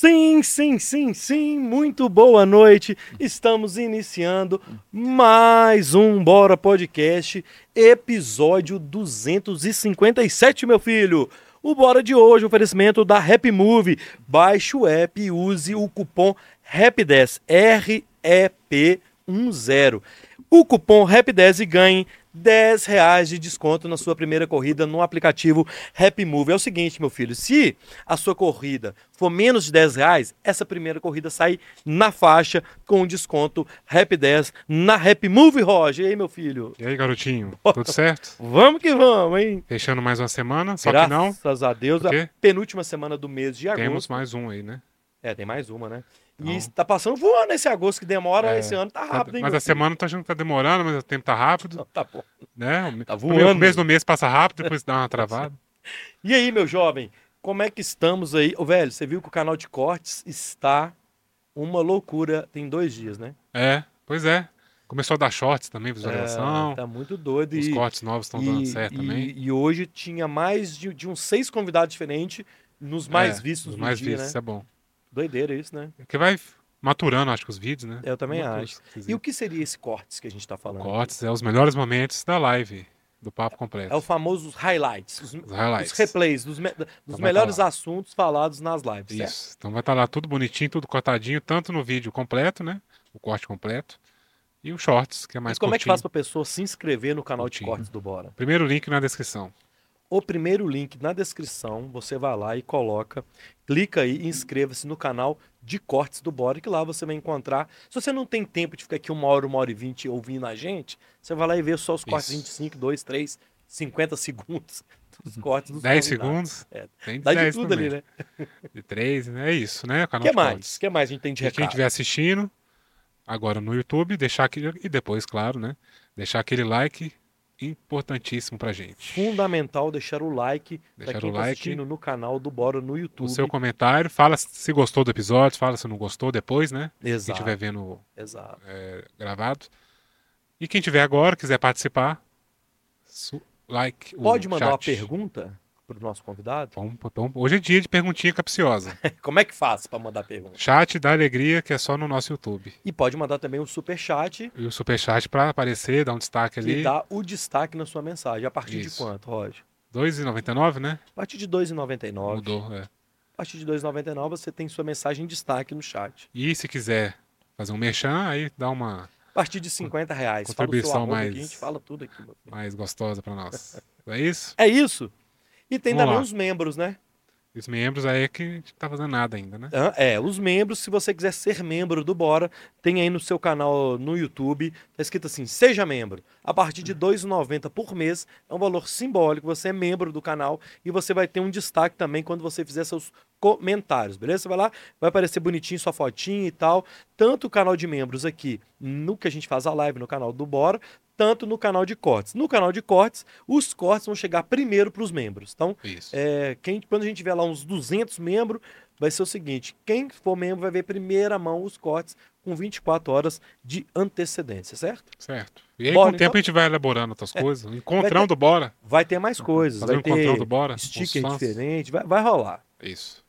Sim, sim, sim, sim, muito boa noite. Estamos iniciando mais um Bora Podcast, episódio 257, meu filho. O Bora de hoje, oferecimento da Happy Move. Baixe o app e use o cupom RAP10, R-E-P-10. O cupom RAP10 e ganhe 10 reais de desconto na sua primeira corrida no aplicativo Happy Move. É o seguinte, meu filho, se a sua corrida for menos de 10 reais, essa primeira corrida sai na faixa com desconto Happy 10 na Happy Move, Roger. E aí, meu filho? E aí, garotinho? Tudo certo? Vamos que vamos, hein? Fechando mais uma semana, só Graças que não. Graças a Deus, a penúltima semana do mês de agosto. Temos mais um aí, né? É, tem mais uma, né? E está passando voando esse agosto que demora, É, esse ano tá rápido, hein? mas a semana tá achando que tá demorando, mas o tempo tá rápido? Tá bom. né? O Tá o voando. começo do mês passa rápido, depois dá uma travada. E aí, meu jovem, como é que estamos aí? Ô, velho, você viu que o canal de cortes está uma loucura, tem dois dias, né? É, pois é. Começou a dar shorts também, visualização. É, tá muito doido. Os e, cortes novos estão dando certo e- também. E hoje tinha mais de, de uns seis convidados diferentes nos mais É, vistos os do mais dia, vistos, né? isso é bom. Doideira isso, né? Porque vai maturando, acho que os vídeos, né? Eu também Muito acho. E o que seria esse cortes que a gente tá falando? Cortes é os melhores momentos da live, do papo completo. É o famoso highlights, os, Os highlights. os replays dos, me- dos vai melhores falar. assuntos falados nas lives, certo? Isso. Então vai estar lá tudo bonitinho, tudo cortadinho, tanto no vídeo completo, né? O corte completo. E o shorts, que é mais Mas como é que curtinho. faz pra pessoa se inscrever no canal de Curtinho. cortes do Bora? Primeiro link na descrição. O primeiro link na descrição, você vai lá e coloca, clica aí e inscreva-se no canal de cortes do Bora, que lá você vai encontrar. Se você não tem tempo de ficar aqui uma hora, uma hora e vinte ouvindo a gente, você vai lá e vê só os cortes Isso. 25, 2, 3, 50 segundos dos cortes dos 10 convidados. segundos. É, Tem Dá de 10 tudo também. ali, né? De 3, né? É isso, né? O canal que de mais? cortes. Que mais a gente tem de E quem recado? estiver assistindo, agora no YouTube, deixar aquele. E depois, claro, né? Deixar aquele like importantíssimo pra gente. Fundamental deixar o like Deixar quem o está like. assistindo no canal do Bora no O YouTube. seu comentário, fala se gostou do episódio, fala se não gostou depois, né? Quem Exato, estiver vendo exato. é, gravado. E quem tiver agora, quiser participar, like. o Pode mandar uma chat. pergunta para o nosso convidado? Vamos- vamos- Hoje é dia de perguntinha capciosa. Como é que faz para mandar pergunta? Chat da Alegria, que é só no nosso YouTube. E pode mandar também um super chat E o superchat para aparecer, dar um destaque que ali. dá o destaque na sua mensagem. A partir de Isso. quanto, Roger? 2,99, né? A partir de R$ 2,99. Mudou, é. A partir de R$ 2,99 você tem sua mensagem em destaque no chat. E se quiser fazer um merchan, aí dá uma A partir de 50 reais. Contribuição mais- aqui, a gente fala tudo aqui. mais gostosa para nós. É isso? É isso. E tem Vamos também lá. os membros, né? Os membros aí é que a gente tá fazendo nada ainda, né? Ah, É, os membros, se você quiser ser membro do Bora, tem aí no seu canal no YouTube, tá escrito assim, seja membro. A partir de R$ 2,90 por mês, é um valor simbólico, você é membro do canal e você vai ter um destaque também quando você fizer seus comentários, beleza? Você vai lá, vai aparecer bonitinho sua fotinha e tal, tanto o canal de membros aqui, no que a gente faz a live no canal do Bora, tanto no canal de cortes. No canal de cortes, os cortes vão chegar primeiro para os membros. Então, é, quem, quando a gente tiver lá uns 200 membros, vai ser o seguinte: quem for membro vai ver primeira mão os cortes com 24 horas de antecedência, certo? Certo. E aí, Bora, com o tempo, então? a gente vai elaborando outras coisas. Vai Encontrão ter- do Bora. Vai ter mais coisas, Fazer vai ter do Bora. sticker diferente, vai, vai rolar. Isso.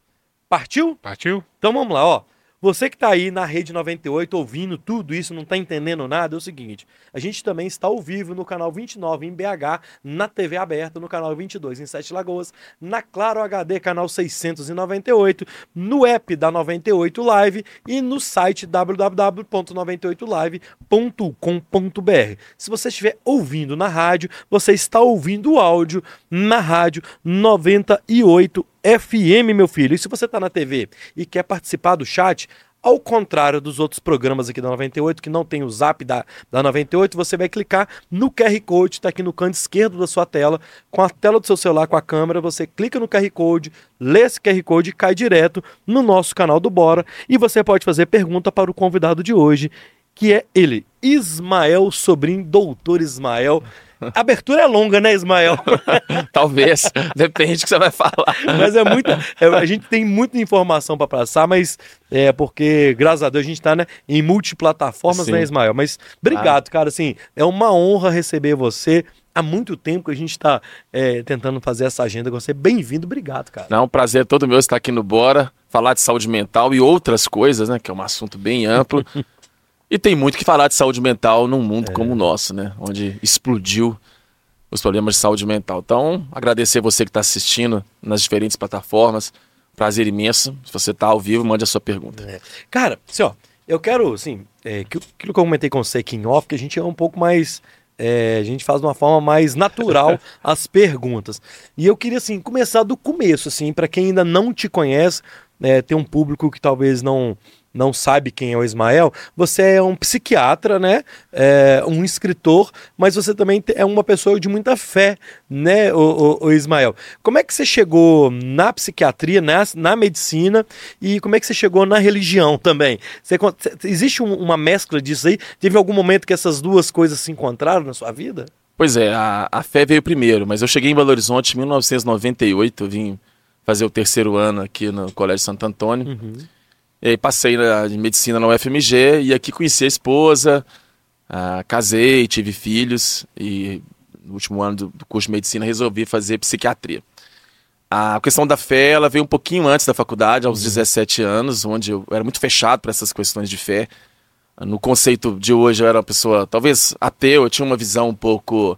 Partiu? Partiu? Então vamos lá, ó. Você que tá aí na Rede 98 ouvindo tudo isso, não tá entendendo nada, é o seguinte: a gente também está ao vivo no canal 29 em BH, na TV aberta, no canal 22 em Sete Lagoas, na Claro HD, canal 698, no app da 98 Live e no site www.98live.com.br. Se você estiver ouvindo na rádio, você está ouvindo o áudio na rádio 98 FM, meu filho. E se você está na TV e quer participar do chat, ao contrário dos outros programas aqui da 98, que não tem o zap da, da 98, você vai clicar no QR Code, está aqui no canto esquerdo da sua tela, com a tela do seu celular, com a câmera, você clica no QR Code, lê esse QR Code e cai direto no nosso canal do Bora. E você pode fazer pergunta para o convidado de hoje, que é ele, Ismael Sobrinho, doutor Ismael. A abertura é longa, né, Ismael? Talvez, depende do que você vai falar. Mas é muita. é, a gente tem muita informação para passar, mas é porque, graças a Deus, a gente está né, em multiplataformas, Sim. né, Ismael? Mas obrigado, cara. Assim, é uma honra receber você há muito tempo que a gente está é, tentando fazer essa agenda com você. Bem-vindo, obrigado, cara. Não, um prazer todo meu estar aqui no Bora, falar de saúde mental e outras coisas, né? Que é um assunto bem amplo. e tem muito que falar de saúde mental num mundo é. como o nosso, né? Onde explodiu os problemas de saúde mental. Então, agradecer você que está assistindo nas diferentes plataformas. Prazer imenso. Se você está ao vivo, mande a sua pergunta. É. Cara, assim, ó, eu quero, assim, é, aquilo que eu comentei com você aqui em off, que a gente é um pouco mais. É, a gente faz de uma forma mais natural as perguntas. E eu queria, assim, começar do começo, assim, para quem ainda não te conhece, é, tem um público que talvez não não sabe quem é o Ismael, você é um psiquiatra, né? É um escritor, mas você também é uma pessoa de muita fé, né, o, o, o Ismael? Como é que você chegou na psiquiatria, na, na medicina e como é que você chegou na religião também? Você, existe um, uma mescla disso aí? Teve algum momento que essas duas coisas se encontraram na sua vida? Pois é, a, a fé veio primeiro, mas eu cheguei em Belo Horizonte em 1998, eu vim fazer o terceiro ano aqui no Colégio Santo Antônio. Uhum. E aí passei na, em medicina na UFMG e aqui conheci a esposa, uh, casei, tive filhos e no último ano do, do, curso de medicina resolvi fazer psiquiatria. A questão da fé, ela veio um pouquinho antes da faculdade, aos uhum. 17 anos, onde eu era muito fechado para essas questões de fé. No conceito de hoje, eu era uma pessoa, talvez ateu, eu tinha uma visão um pouco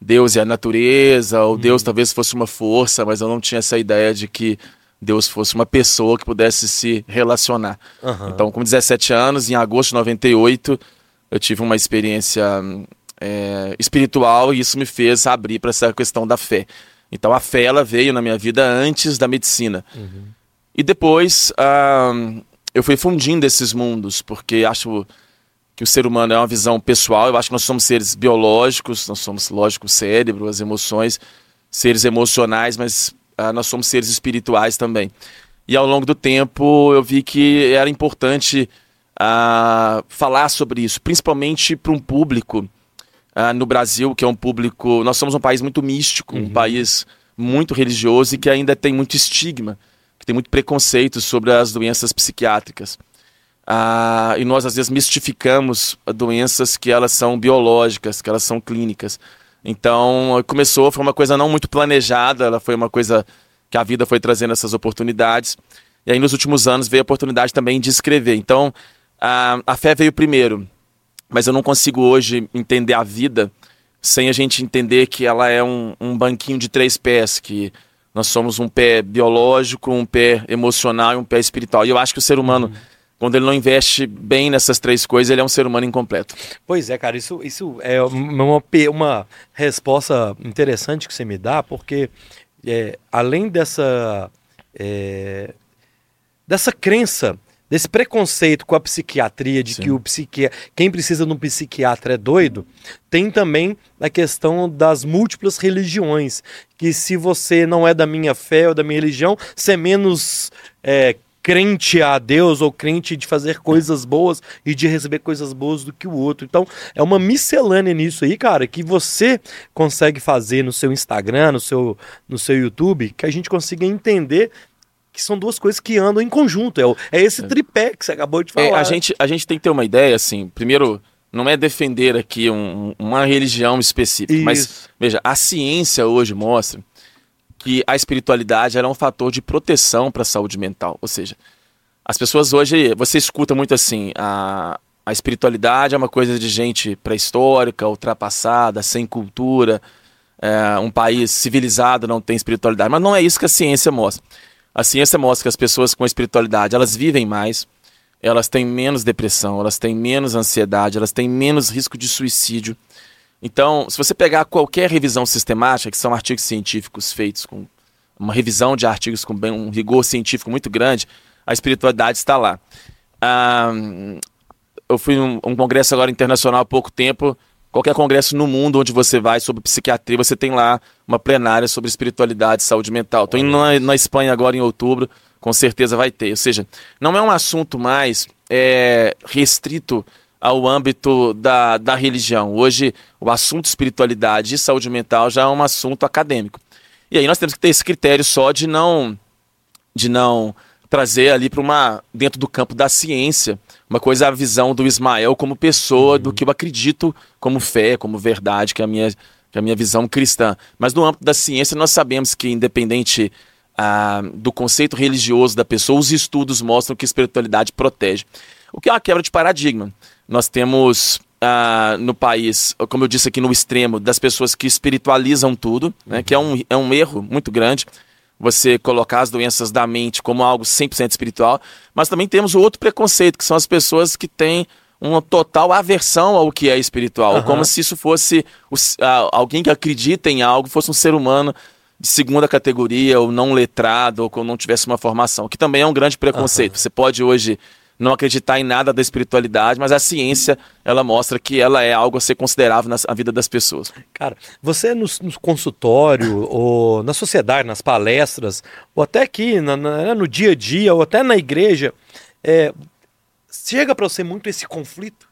Deus e a natureza, ou uhum. Deus talvez fosse uma força, mas eu não tinha essa ideia de que Deus fosse uma pessoa que pudesse se relacionar. Uhum. Então, com 17 anos, em agosto de 98, eu tive uma experiência é, espiritual e isso me fez abrir para essa questão da fé. Então, a fé ela veio na minha vida antes da medicina. Uhum. E depois uh, eu fui fundindo esses mundos, porque acho que o ser humano é uma visão pessoal. Eu acho que nós somos seres biológicos, nós somos, lógico, o cérebro, as emoções, seres emocionais, mas uh, nós somos seres espirituais também. E ao longo do tempo eu vi que era importante uh, falar sobre isso, principalmente para um público uh, no Brasil, que é um público. Nós somos um país muito místico, uhum. um país muito religioso e que ainda tem muito estigma, que tem muito preconceito sobre as doenças psiquiátricas. E nós às vezes mistificamos doenças que elas são biológicas, que elas são clínicas. Então, começou, foi uma coisa não muito planejada, ela foi uma coisa que a vida foi trazendo essas oportunidades. E aí, nos últimos anos, veio a oportunidade também de escrever. Então, a, a fé veio primeiro, mas eu não consigo hoje entender a vida sem a gente entender que ela é um, um banquinho de três pés, que nós somos um pé biológico, um pé emocional e um pé espiritual. E eu acho que o ser humano. Uhum quando ele não investe bem nessas três coisas, ele é um ser humano incompleto. Pois é, cara, isso, isso é uma, uma resposta interessante que você me dá, porque é, além dessa, é, dessa crença, desse preconceito com a psiquiatria, de Sim. que o psiqui... quem precisa de um psiquiatra é doido, tem também a questão das múltiplas religiões, que se você não é da minha fé ou da minha religião, você é menos é, crente a Deus ou crente de fazer coisas boas e de receber coisas boas do que o outro. Então, é uma miscelânea nisso aí, cara, que você consegue fazer no seu Instagram, no seu, no seu YouTube, que a gente consiga entender que são duas coisas que andam em conjunto. É, é esse é. tripé que você acabou de falar. É, a, gente, a gente tem que ter uma ideia, assim, primeiro, não é defender aqui um, uma religião específica, Isso. mas, veja, a ciência hoje mostra que a espiritualidade era um fator de proteção para a saúde mental. Ou seja, as pessoas hoje, você escuta muito assim, a, a espiritualidade é uma coisa de gente pré-histórica, ultrapassada, sem cultura, é, um país civilizado não tem espiritualidade. Mas não é isso que a ciência mostra. A ciência mostra que as pessoas com espiritualidade, elas vivem mais, elas têm menos depressão, elas têm menos ansiedade, elas têm menos risco de suicídio. Então, se você pegar qualquer revisão sistemática, que são artigos científicos feitos com uma revisão de artigos com bem, um rigor científico muito grande, a espiritualidade está lá. Ah, eu fui num um congresso agora internacional há pouco tempo. Qualquer congresso no mundo onde você vai sobre psiquiatria, você tem lá uma plenária sobre espiritualidade e saúde mental. Estou indo na, na, Espanha agora em outubro, com certeza vai ter. Ou seja, não é um assunto mais é, restrito ao âmbito da, da religião. Hoje, o assunto espiritualidade e saúde mental já é um assunto acadêmico. E aí nós temos que ter esse critério só de não de não trazer ali para uma dentro do campo da ciência, uma coisa a visão do Ismael como pessoa, uhum. do que eu acredito como fé, como verdade, que é a minha que é a minha visão cristã. Mas no âmbito da ciência, nós sabemos que, independente ah, do conceito religioso da pessoa, os estudos mostram que a espiritualidade protege. O que é uma quebra de paradigma. Nós temos ah, no país, como eu disse aqui no extremo, das pessoas que espiritualizam tudo, né, que é um, é um erro muito grande você colocar as doenças da mente como algo 100% espiritual, mas também temos o outro preconceito, que são as pessoas que têm uma total aversão ao que é espiritual, uhum. como se isso fosse uh, alguém que acredita em algo, fosse um ser humano de segunda categoria, ou não letrado, ou que não tivesse uma formação, que também é um grande preconceito. Uhum. Você pode hoje não acreditar em nada da espiritualidade, mas a ciência ela mostra que ela é algo a ser considerável na vida das pessoas. Cara, você no, no consultório, ou na sociedade, nas palestras, ou até aqui na, na, no dia a dia, ou até na igreja, é, chega para você muito esse conflito?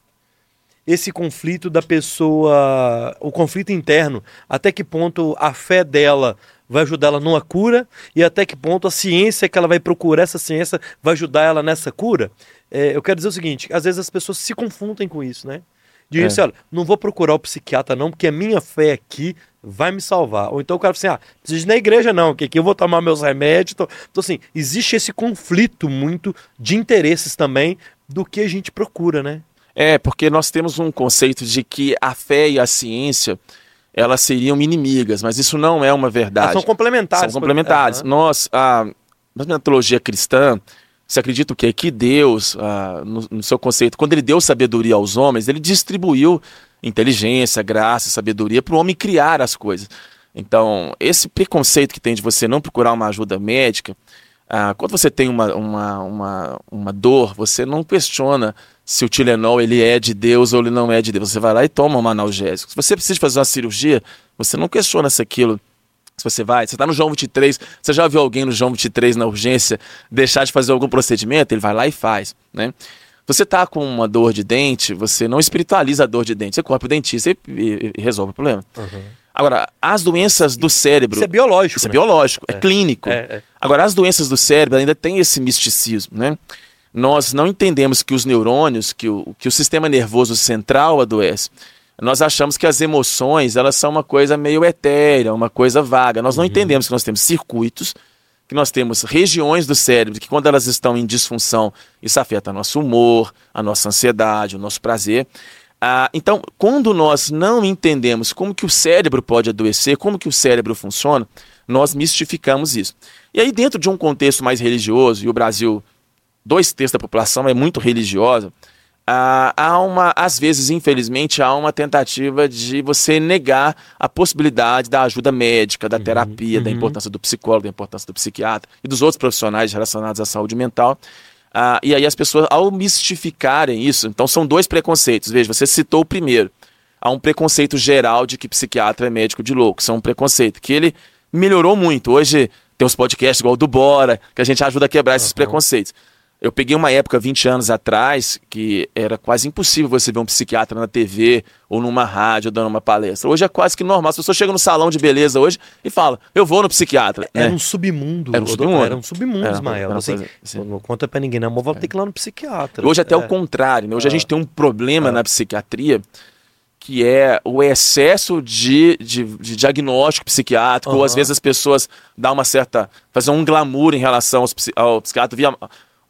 Esse conflito da pessoa, o conflito interno, até que ponto a fé dela vai ajudar ela numa cura e até que ponto a ciência que ela vai procurar, essa ciência vai ajudar ela nessa cura. É, eu quero dizer o seguinte: às vezes as pessoas se confundem com isso, né? Diz assim, olha, não vou procurar o psiquiatra não, porque a minha fé aqui vai me salvar. Ou então o cara fala assim, ah, preciso ir na igreja não, que aqui eu vou tomar meus remédios. Então, então assim, existe esse conflito muito de interesses também do que a gente procura, né? É, porque nós temos um conceito de que a fé e a ciência elas seriam inimigas, mas isso não é uma verdade. Elas são complementares. São complementares. Por... Nós, a, na mitologia cristã, se acredita o quê? Que Deus, no, no, seu conceito, quando ele deu sabedoria aos homens, ele distribuiu inteligência, graça, sabedoria para o homem criar as coisas. Então, esse preconceito que tem de você não procurar uma ajuda médica, ah, quando você tem uma, uma, uma, uma dor, você não questiona se o Tilenol ele é de Deus ou ele não é de Deus. Você vai lá e toma um analgésico. Se você precisa fazer uma cirurgia, você não questiona se aquilo se você vai, você está no João 23, você já viu alguém no João 23 na urgência deixar de fazer algum procedimento? Ele vai lá e faz, né? Você está com uma dor de dente, você não espiritualiza a dor de dente, você corre para o dentista e, e, e, resolve o problema. Uhum. Agora, as doenças do cérebro. Isso é biológico. Isso é né? é biológico, é, é clínico. É, é. Agora, as doenças do cérebro ainda tem esse misticismo, né? Nós não entendemos que os neurônios, que o, que o sistema nervoso central adoece. Nós achamos que as emoções elas são uma coisa meio etérea, uma coisa vaga. Nós não uhum. entendemos que nós temos circuitos, que nós temos regiões do cérebro que quando elas estão em disfunção, isso afeta nosso humor, a nossa ansiedade, o nosso prazer. Ah, então, quando nós não entendemos como que o cérebro pode adoecer, como que o cérebro funciona, nós mistificamos isso. E aí, dentro de um contexto mais religioso, e o Brasil dois terços da população é muito religiosa, ah, há uma, às vezes, infelizmente, há uma tentativa de você negar a possibilidade da ajuda médica, da uhum, terapia, uhum. da importância do psicólogo, da importância do psiquiatra e dos outros profissionais relacionados à saúde mental. Ah, e aí as pessoas, ao mistificarem isso, então são dois preconceitos. Veja, você citou o primeiro. Há um preconceito geral de que psiquiatra é médico de louco. Isso é um preconceito que ele melhorou muito. Hoje tem os podcasts igual o do Bora, que a gente ajuda a quebrar esses uhum. preconceitos. Eu peguei uma época, 20 anos atrás, que era quase impossível você ver um psiquiatra na TV ou numa rádio dando uma palestra. Hoje é quase que normal. As pessoas chegam no salão de beleza hoje e falam, eu vou no psiquiatra. Era né? um submundo. Era um submundo. Era um submundo, era, Ismael. Era assim, assim. Não conta pra ninguém, não. Vou é. ter que ir lá no psiquiatra. Hoje até é. o contrário. Né? Hoje a gente tem um problema é. na psiquiatria que é o excesso de, de, de diagnóstico psiquiátrico, uhum. ou às vezes as pessoas dão uma certa. fazer um glamour em relação aos, ao psiquiatra. Via,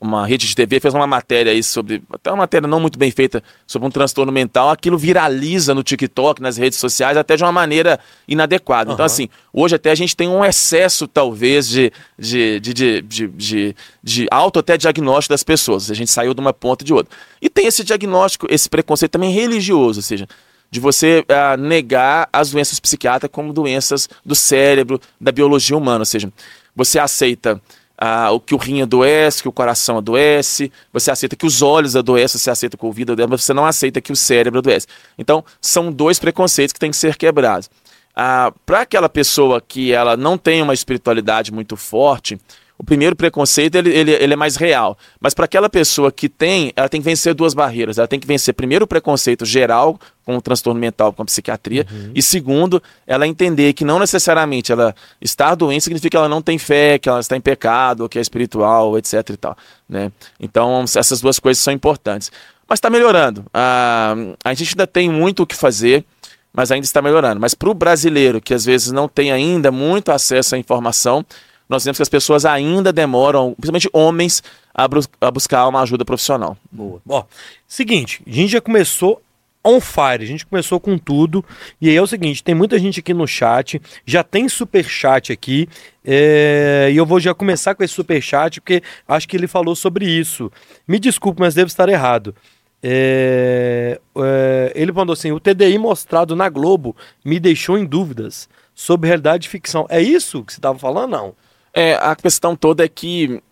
uma rede de TV fez uma matéria aí sobre, até uma matéria não muito bem feita, sobre um transtorno mental, aquilo viraliza no TikTok, nas redes sociais, até de uma maneira inadequada. Então, assim, hoje até a gente tem um excesso, talvez, de, de, de, de, de, auto até diagnóstico das pessoas. A gente saiu de uma ponta e de outra. E tem esse diagnóstico, esse preconceito também religioso, ou seja, de você uh, negar as doenças psiquiátricas como doenças do cérebro, da biologia humana, ou seja, você aceita ah, o que o rim adoece, que o coração adoece, você aceita que os olhos adoecem, você aceita que o ouvido adoece, mas você não aceita que o cérebro adoece. Então, são dois preconceitos que têm que ser quebrados. Ah, Para aquela pessoa que ela não tem uma espiritualidade muito forte, o primeiro preconceito ele, ele, ele é mais real. Mas para aquela pessoa que tem, ela tem que vencer duas barreiras. Ela tem que vencer, primeiro, o preconceito geral com o transtorno mental, com a psiquiatria. Uhum. E segundo, ela entender que não necessariamente ela estar doente significa que ela não tem fé, que ela está em pecado, que é espiritual, etc. E tal, né? Então, essas duas coisas são importantes. Mas está melhorando. Ah, a gente ainda tem muito o que fazer. mas ainda está melhorando. Mas para o brasileiro, que às vezes não tem ainda muito acesso à informação, nós vemos que as pessoas ainda demoram, principalmente homens, a, a buscar uma ajuda profissional. Boa. Ó, seguinte, a gente já começou on fire, a gente começou com tudo. E aí é o seguinte: tem muita gente aqui no chat, já tem super chat aqui. É, e eu vou já começar com esse super chat, porque acho que ele falou sobre isso. Me desculpe, mas devo estar errado. É, é, ele mandou assim: o TDI mostrado na Globo me deixou em dúvidas sobre realidade e ficção. É isso que você estava falando? Não. É, a questão toda é que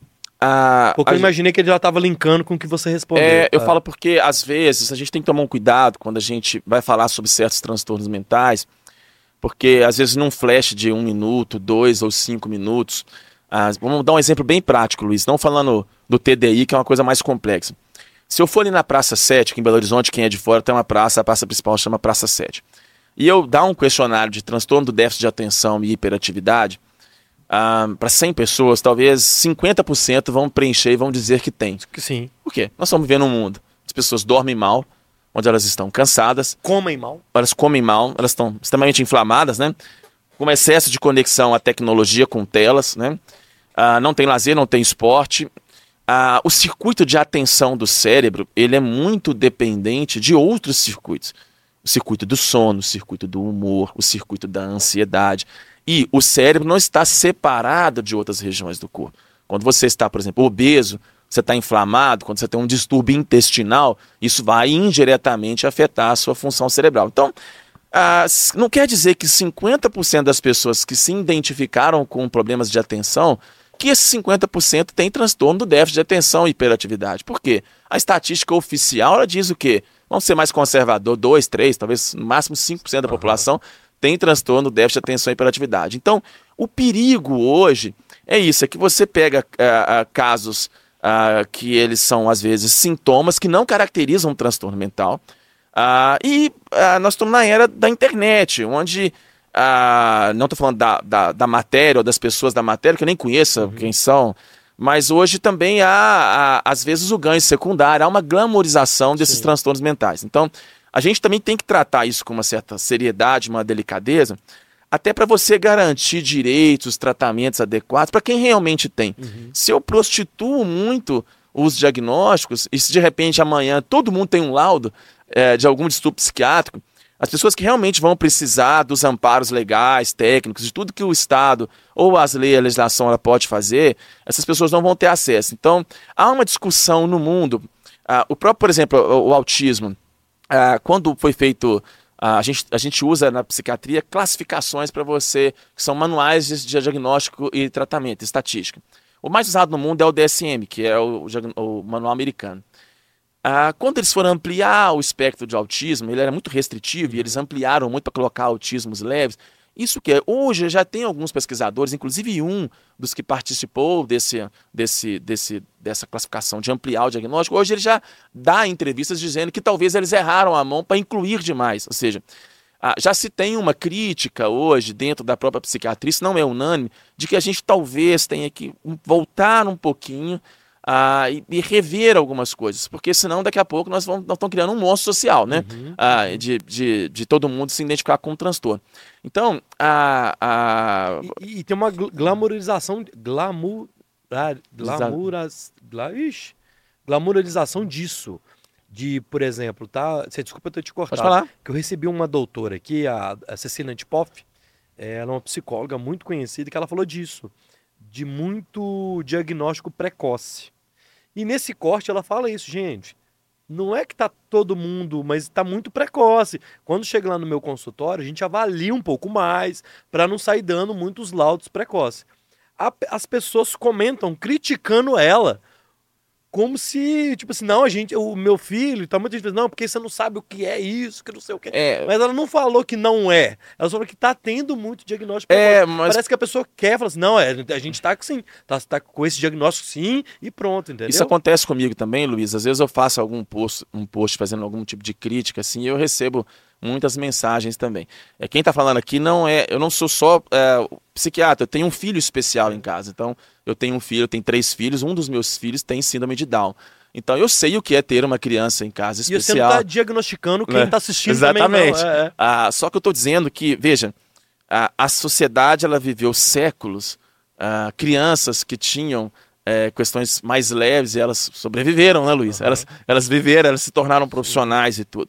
a, porque a eu imaginei que ele já estava linkando com o que você respondeu. É, eu ah. falo porque, às vezes, a gente tem que tomar um cuidado quando a gente vai falar sobre certos transtornos mentais, porque, às vezes, num flash de um minuto, dois ou cinco minutos, ah, vamos dar um exemplo bem prático, Luiz, não falando do TDI, que é uma coisa mais complexa. Se eu for ali na Praça 7, aqui em Belo Horizonte, quem é de fora tem uma praça, a praça principal chama Praça 7, e eu dar um questionário de transtorno do déficit de atenção e hiperatividade, ah, para 100 pessoas, talvez 50% vão preencher e vão dizer que tem. Sim. Por quê? Nós estamos vivendo um mundo. As pessoas dormem mal, onde elas estão cansadas. Comem mal. Elas comem mal, elas estão extremamente inflamadas, né? Com excesso de conexão à tecnologia com telas, né? Ah, não tem lazer, não tem esporte. Ah, o circuito de atenção do cérebro, ele é muito dependente de outros circuitos. O circuito do sono, o circuito do humor, o circuito da ansiedade. E o cérebro não está separado de outras regiões do corpo. Quando você está, por exemplo, obeso, você está inflamado, quando você tem um distúrbio intestinal, isso vai indiretamente afetar a sua função cerebral. Então, ah, não quer dizer que 50% das pessoas que se identificaram com problemas de atenção, que esses 50% têm transtorno do déficit de atenção e hiperatividade. Por quê? A estatística oficial ela diz o quê? Vamos ser mais conservador, 2, 3, talvez no máximo 5% da população tem transtorno déficit de atenção e hiperatividade. Então, o perigo hoje é isso, é que você pega uh, uh, casos uh, que eles são, às vezes, sintomas que não caracterizam um transtorno mental. e nós estamos na era da internet, onde não estou falando da, da, da, matéria ou das pessoas da matéria, que eu nem conheço uhum. quem são, mas hoje também há, há, às vezes, o ganho secundário, há uma glamorização desses Sim. transtornos mentais. Então, a gente também tem que tratar isso com uma certa seriedade, uma delicadeza, até para você garantir direitos, tratamentos adequados para quem realmente tem. Uhum. Se eu prostituo muito os diagnósticos, e se de repente amanhã todo mundo tem um laudo é, de algum distúrbio psiquiátrico, as pessoas que realmente vão precisar dos amparos legais, técnicos, de tudo que o Estado ou as leis, a legislação ela pode fazer, essas pessoas não vão ter acesso. Então, há uma discussão no mundo. Ah, o próprio, por exemplo, o, o autismo. Ah, quando foi feito ah, a gente, a gente usa na psiquiatria classificações para você, que são manuais de, diagnóstico e tratamento, estatística. O mais usado no mundo é o DSM, que é o, o manual americano. Ah, quando eles foram ampliar o espectro de autismo, ele era muito restritivo e eles ampliaram muito para colocar autismos leves. Isso que é, hoje já tem alguns pesquisadores, inclusive um dos que participou desse, desse, desse, dessa classificação de ampliar o diagnóstico, hoje ele já dá entrevistas dizendo que talvez eles erraram a mão para incluir demais. Ou seja, já se tem uma crítica hoje dentro da própria psiquiatria, isso não é unânime, de que a gente talvez tenha que voltar um pouquinho ah, e, e, rever algumas coisas, porque senão daqui a pouco nós, vamos, nós estamos criando um monstro social, né? Uhum. Ah, de, de, de todo mundo se identificar com o transtorno. Então, a. a... E, e tem uma glamorização. Glamour. Glamouras. Gla, ixi, glamourização disso. De, por exemplo, tá? Você desculpa eu te cortar. Pode falar. Que eu recebi uma doutora aqui, a, a Cecília Antipoff. Ela é uma psicóloga muito conhecida que ela falou disso de muito diagnóstico precoce. E nesse corte ela fala isso, gente. Não é que tá todo mundo, mas está muito precoce. Quando chega lá no meu consultório, a gente avalia um pouco mais para não sair dando muitos laudos precoces. as pessoas comentam criticando ela como se, tipo assim, não, a gente, o meu filho, tá muita gente não, porque você não sabe o que é isso, que não sei o que. É. Mas ela não falou que não é. Ela falou que tá tendo muito diagnóstico. É, mas... Parece que a pessoa quer, fala assim, não, é, a gente tá sim, tá, tá com esse diagnóstico sim e pronto, entendeu? Isso acontece comigo também, Luiz. Às vezes eu faço algum post, um post fazendo algum tipo de crítica, assim, e eu recebo muitas mensagens também. É, quem está falando aqui não é. Eu não sou só é, psiquiatra, eu tenho um filho especial em casa. Então, eu tenho um filho, eu tenho três filhos, um dos meus filhos tem síndrome de Down. Então eu sei o que é ter uma criança em casa especial. E você não está diagnosticando quem está assistindo Exatamente. também. É, é. Ah, só que eu estou dizendo que, veja, a, a sociedade ela viveu séculos, ah, crianças que tinham é, questões mais leves e elas sobreviveram, né, Luiz? Uhum. Elas, elas viveram, elas se tornaram profissionais e tudo.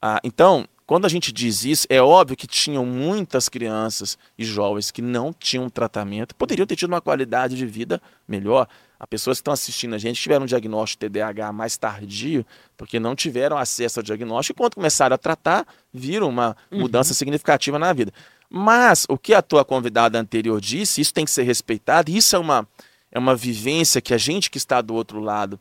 Ah, então, quando a gente diz isso, é óbvio que tinham muitas crianças e jovens que não tinham tratamento, poderiam ter tido uma qualidade de vida melhor. As pessoas que estão assistindo a gente tiveram um diagnóstico de TDAH mais tardio, porque não tiveram acesso ao diagnóstico, e quando começaram a tratar, viram uma uhum. mudança significativa na vida. Mas o que a tua convidada anterior disse, isso tem que ser respeitado, isso é uma, é uma vivência que a gente que está do outro lado,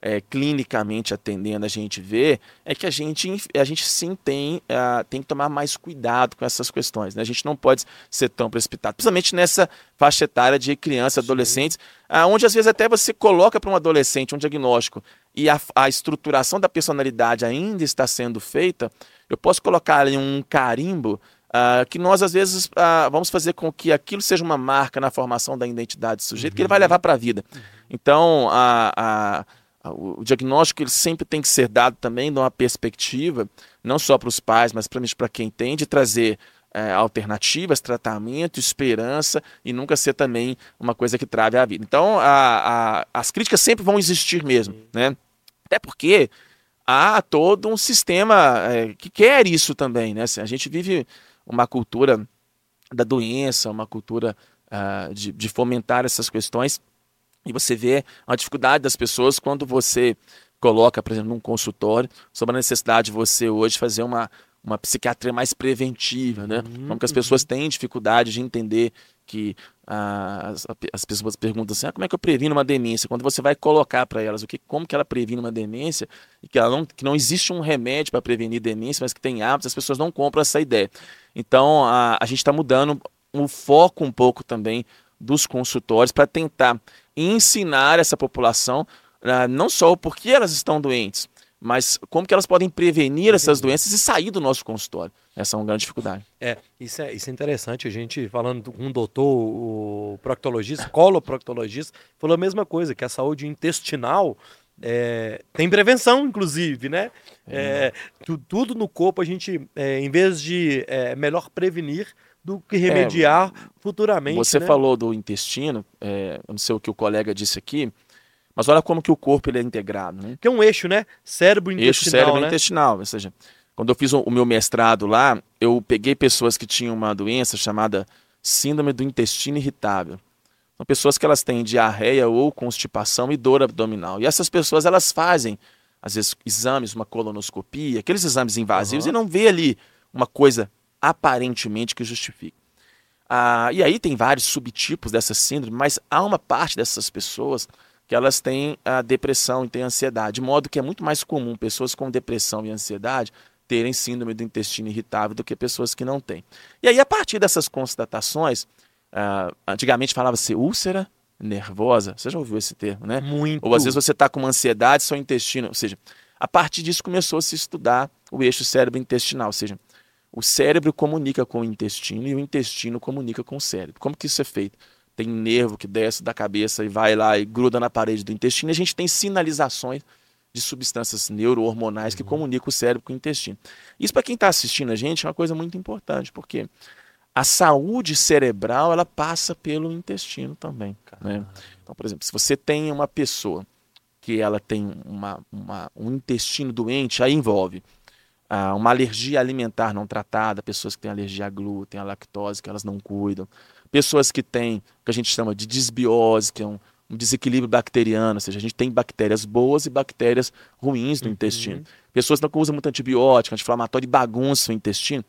é, clinicamente atendendo, a gente vê, é que a gente, a gente sim tem, uh, tem que tomar mais cuidado com essas questões. Né? A gente não pode ser tão precipitado, principalmente nessa faixa etária de crianças, adolescentes, uh, onde às vezes até você coloca para um adolescente um diagnóstico e a, a estruturação da personalidade ainda está sendo feita, eu posso colocar ali um carimbo Uh, que nós, às vezes, uh, vamos fazer com que aquilo seja uma marca na formação da identidade do sujeito uhum. que ele vai levar para a vida. Uhum. Então, a, a, o diagnóstico ele sempre tem que ser dado também de uma perspectiva, não só para os pais, mas para quem tem, de trazer é, alternativas, tratamento, esperança e nunca ser também uma coisa que trave a vida. Então, a, a, as críticas sempre vão existir mesmo, né? Até porque há todo um sistema é, que quer isso também, né? Assim, a gente vive uma cultura da doença, uma cultura uh, de, de fomentar essas questões. E você vê a dificuldade das pessoas quando você coloca, por exemplo, num consultório, sobre a necessidade de você hoje fazer uma, uma psiquiatria mais preventiva, né? Uhum, como que as pessoas uhum. têm dificuldade de entender que ah, as, as pessoas perguntam assim, ah, como é que eu previno uma demência? Quando você vai colocar para elas o que, como que ela previne uma demência e que, ela não, que não existe um remédio para prevenir demência, mas que tem hábitos, as pessoas não compram essa ideia. Então a, a gente está mudando o foco um pouco também dos consultórios para tentar ensinar essa população ah, não só o porquê elas estão doentes, mas como que elas podem prevenir essas doenças e sair do nosso consultório. Essa é uma grande dificuldade. É, isso é, isso é interessante. A gente falando com um doutor, o proctologista, coloproctologista, falou a mesma coisa, que a saúde intestinal é, tem prevenção, inclusive, né? É, tu, tudo no corpo a gente, é, em vez de é, melhor prevenir do que remediar é, futuramente. Você né? falou do intestino, é, não sei o que o colega disse aqui, mas olha como que o corpo ele é integrado, né? Que é um eixo, né? Cérebro intestinal, Eixo cérebro né? intestinal, ou seja, quando eu fiz o, meu mestrado lá, eu peguei pessoas que tinham uma doença chamada síndrome do intestino irritável. São pessoas que elas têm diarreia ou constipação e dor abdominal. E essas pessoas elas fazem às vezes exames, uma colonoscopia, aqueles exames invasivos uhum. e não vê ali uma coisa aparentemente que justifique. Ah, e aí tem vários subtipos dessa síndrome, mas há uma parte dessas pessoas que elas têm a depressão e têm ansiedade, de modo que é muito mais comum pessoas com depressão e ansiedade terem síndrome do intestino irritável do que pessoas que não têm. E aí, a partir dessas constatações, uh, antigamente falava-se úlcera nervosa, você já ouviu esse termo, né? Muito. Ou às vezes você está com uma ansiedade, seu intestino, ou seja, a partir disso começou a se estudar o eixo cérebro-intestinal, ou seja, o cérebro comunica com o intestino e o intestino comunica com o cérebro. Como que isso é feito? tem nervo que desce da cabeça e vai lá e gruda na parede do intestino. E a gente tem sinalizações de substâncias neurohormonais que uhum. comunicam o cérebro com o intestino. Isso para quem está assistindo a gente é uma coisa muito importante, porque a saúde cerebral ela passa pelo intestino também. Né? Então, por exemplo, se você tem uma pessoa que ela tem uma, uma um intestino doente, aí envolve ah, uma alergia alimentar não tratada, pessoas que têm alergia a glúten, a lactose, que elas não cuidam, pessoas que têm o que a gente chama de desbiose, que é um, um, desequilíbrio bacteriano, ou seja, a gente tem bactérias boas e bactérias ruins no uhum. intestino. Pessoas que usam muito antibiótico, anti-inflamatório e bagunçam o intestino.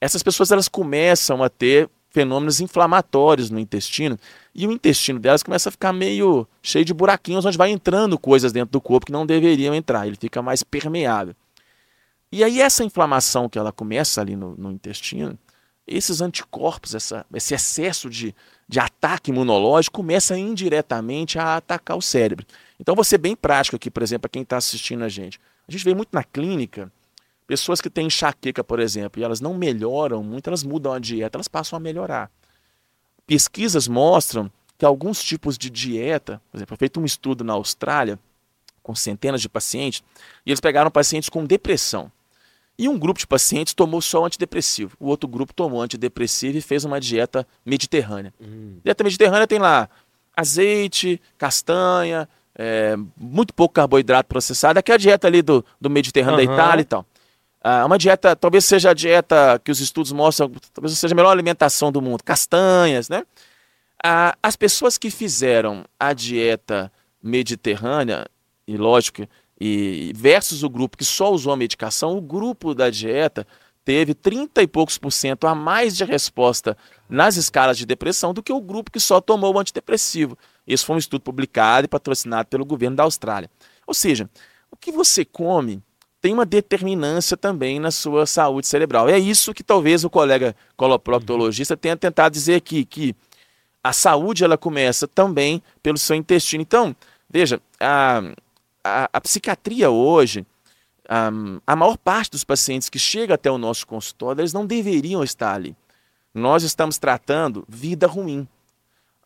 Essas pessoas elas começam a ter fenômenos inflamatórios no intestino e o intestino delas começa a ficar meio cheio de buraquinhos onde vai entrando coisas dentro do corpo que não deveriam entrar, ele fica mais permeável. E aí essa inflamação que ela começa ali no, no intestino, esses anticorpos, essa, esse excesso de, de ataque imunológico começa indiretamente a atacar o cérebro. Então, ser bem prático aqui, por exemplo, para quem está assistindo a gente. A gente vê muito na clínica Pessoas que têm enxaqueca, por exemplo, e elas não melhoram muito, elas mudam a dieta, elas passam a melhorar. Pesquisas mostram que alguns tipos de dieta, por exemplo, foi feito um estudo na Austrália com centenas de pacientes, e eles pegaram pacientes com depressão. E um grupo de pacientes tomou só antidepressivo, o outro grupo tomou antidepressivo e fez uma dieta mediterrânea. Hum. Dieta mediterrânea tem lá azeite, castanha, é, muito pouco carboidrato processado, é a dieta ali do, do Mediterrâneo uhum. da Itália e tal. Ah, uma dieta, talvez seja a dieta que os estudos mostram, talvez seja a melhor alimentação do mundo, castanhas, né? Ah, as pessoas que fizeram a dieta mediterrânea, e lógico, e versus o grupo que só usou a medicação, o grupo da dieta teve 30 e poucos por cento a mais de resposta nas escalas de depressão do que o grupo que só tomou o antidepressivo. Esse foi um estudo publicado e patrocinado pelo governo da Austrália. Ou seja, o que você come tem uma determinância também na sua saúde cerebral. É isso que talvez o colega coloproctologista tenha tentado dizer aqui, que a saúde ela começa também pelo seu intestino. Então, veja, a, a, a psiquiatria hoje, a, a maior parte dos pacientes que chega até o nosso consultório, eles não deveriam estar ali. Nós estamos tratando vida ruim.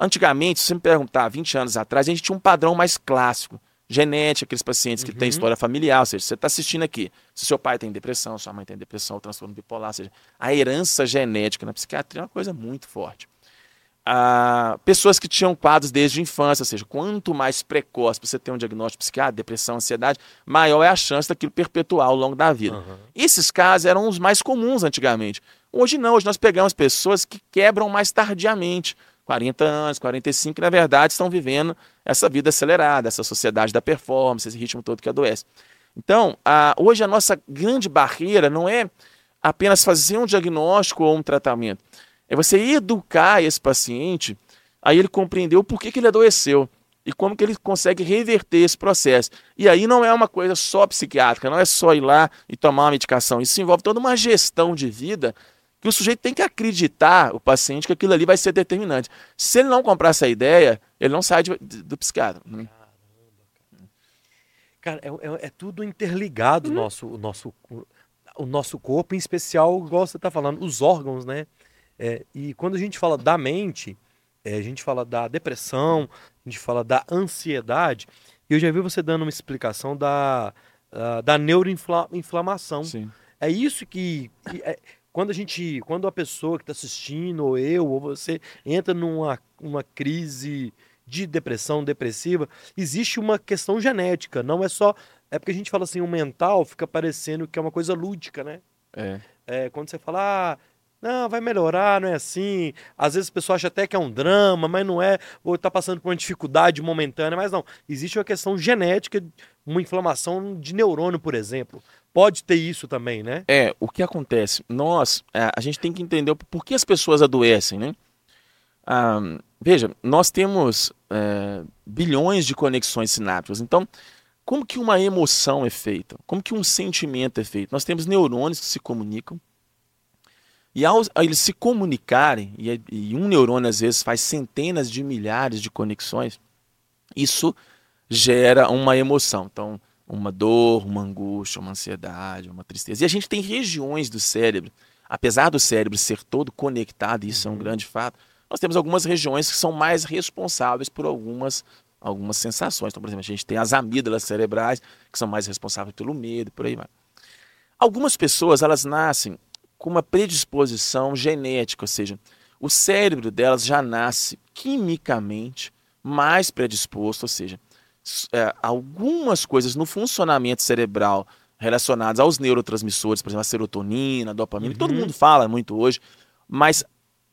Antigamente, se você me perguntar, 20 anos atrás, a gente tinha um padrão mais clássico genética, aqueles pacientes que uhum. têm história familiar, ou seja, você está assistindo aqui, se seu pai tem depressão, sua mãe tem depressão, transtorno bipolar, ou seja, a herança genética na psiquiatria é uma coisa muito forte. Ah, pessoas que tinham quadros desde a infância, ou seja, quanto mais precoce você tem um diagnóstico psiquiátrico, depressão, ansiedade, maior é a chance daquilo perpetuar ao longo da vida. Uhum. Esses casos eram os mais comuns antigamente. Hoje não, hoje nós pegamos pessoas que quebram mais tardiamente, 40 anos, 45, que na verdade estão vivendo essa vida acelerada, essa sociedade da performance, esse ritmo todo que adoece. Então, a, hoje a nossa grande barreira não é apenas fazer um diagnóstico ou um tratamento, é você educar esse paciente a ele compreender o porquê que ele adoeceu e como que ele consegue reverter esse processo. E aí não é uma coisa só psiquiátrica, não é só ir lá e tomar uma medicação, isso envolve toda uma gestão de vida que o sujeito tem que acreditar, o paciente, que aquilo ali vai ser determinante. Se ele não comprar essa ideia, ele não sai de, de, do psiquiatra. Né? Cara, é, é, é, tudo interligado uhum. nosso, o, nosso, o nosso corpo, em especial, igual você está falando, os órgãos, né? É, e quando a gente fala da mente, é, a gente fala da depressão, a gente fala da ansiedade, e eu já vi você dando uma explicação da, da neuroinflamação. Sim. É isso que, que é, quando a gente, quando a pessoa que está assistindo, ou eu, ou você, entra numa uma crise de depressão depressiva, existe uma questão genética, não é só. É porque a gente fala assim, o mental fica parecendo que é uma coisa lúdica, né? É. é quando você fala, ah, não, vai melhorar, não é assim. Às vezes a pessoa acha até que é um drama, mas não é, ou está passando por uma dificuldade momentânea, mas não. Existe uma questão genética, uma inflamação de neurônio, por exemplo. Pode ter isso também, né? É, o que acontece? Nós, a gente tem que entender por que as pessoas adoecem, né? Ah, veja, nós temos é, bilhões de conexões sinápticas. Então, como que uma emoção é feita? Como que um sentimento é feito? Nós temos neurônios que se comunicam. E ao, ao eles se comunicarem, e, e um neurônio às vezes faz centenas de milhares de conexões, isso gera uma emoção. Então, uma dor, uma angústia, uma ansiedade, uma tristeza. E a gente tem regiões do cérebro, apesar do cérebro ser todo conectado, e isso uhum. é um uhum. grande fato, nós temos algumas regiões que são mais responsáveis por algumas, algumas sensações. Então, por exemplo, a gente tem as amígdalas cerebrais, que são mais responsáveis pelo medo, por aí vai. Algumas pessoas, elas nascem com uma predisposição genética, ou seja, o cérebro delas já nasce quimicamente mais predisposto, ou seja, é, algumas coisas no funcionamento cerebral relacionadas aos neurotransmissores, por exemplo, a serotonina, a dopamina, uhum. todo mundo fala muito hoje, mas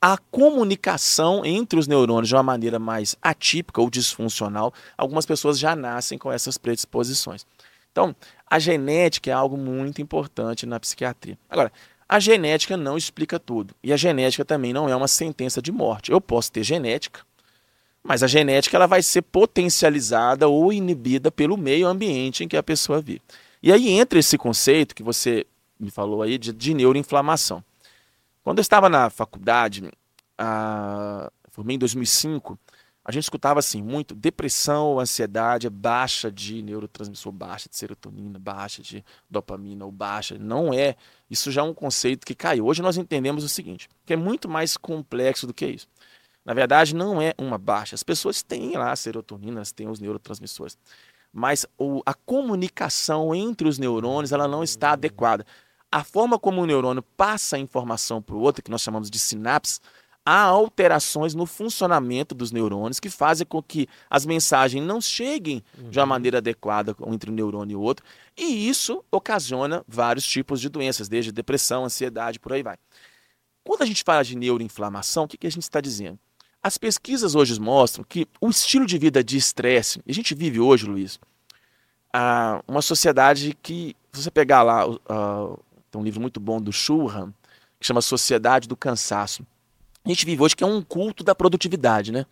a comunicação entre os neurônios de uma maneira mais atípica ou disfuncional, algumas pessoas já nascem com essas predisposições. Então, a genética é algo muito importante na psiquiatria. Agora, a genética não explica tudo. E a genética também não é uma sentença de morte. Eu posso ter genética, mas a genética ela vai ser potencializada ou inibida pelo meio ambiente em que a pessoa vive. E aí entra esse conceito que você me falou aí de, de neuroinflamação. Quando eu estava na faculdade, a, formei em 2005, a gente escutava assim muito depressão, ansiedade, baixa de neurotransmissor, baixa de serotonina, baixa de dopamina ou baixa. Não é. Isso já é um conceito que caiu. Hoje nós entendemos o seguinte, que é muito mais complexo do que isso. Na verdade, não é uma baixa. As pessoas têm lá serotonina, têm os neurotransmissores. Mas o, a comunicação entre os neurônios ela não está adequada. A forma como o neurônio passa a informação para o outro, que nós chamamos de sinapse, há alterações no funcionamento dos neurônios que fazem com que as mensagens não cheguem uhum. de uma uhum. maneira adequada entre um neurônio e o outro, e isso ocasiona vários tipos de doenças, desde depressão, ansiedade, por aí vai. Quando a gente fala de neuroinflamação, o que, que a gente está dizendo? As pesquisas hoje mostram que o estilo de vida de estresse, a gente vive hoje, Luiz, uma sociedade que, se você pegar lá, tem um livro muito bom do Shulhan, que chama Sociedade do Cansaço. A gente vive hoje que é um culto da produtividade, né?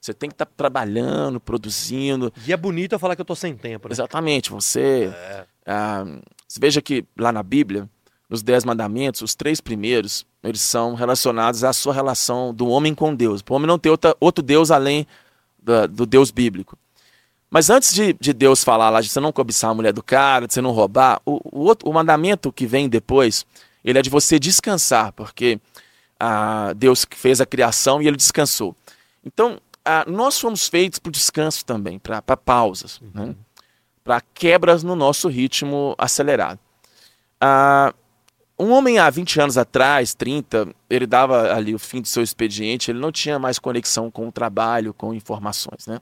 Você tem que estar tá trabalhando, produzindo. E é bonito eu falar que eu estou sem tempo, né? Exatamente. Você, é. ah, você veja que lá na Bíblia, nos Dez Mandamentos, os três primeiros, eles são relacionados à sua relação do homem com Deus. O homem não tem outra, outro Deus além do, do Deus bíblico. Mas antes de, de, Deus falar lá de você não cobiçar a mulher do cara, de você não roubar, o, o, outro, o mandamento que vem depois, ele é de você descansar, porque ah, Deus fez a criação e ele descansou. Então, ah, nós fomos feitos para descanso também, para pausas, uhum. né? para quebras no nosso ritmo acelerado. Ah, um homem há 20 anos atrás, 30, ele dava ali o fim do seu expediente, ele não tinha mais conexão com o trabalho, com informações. Né?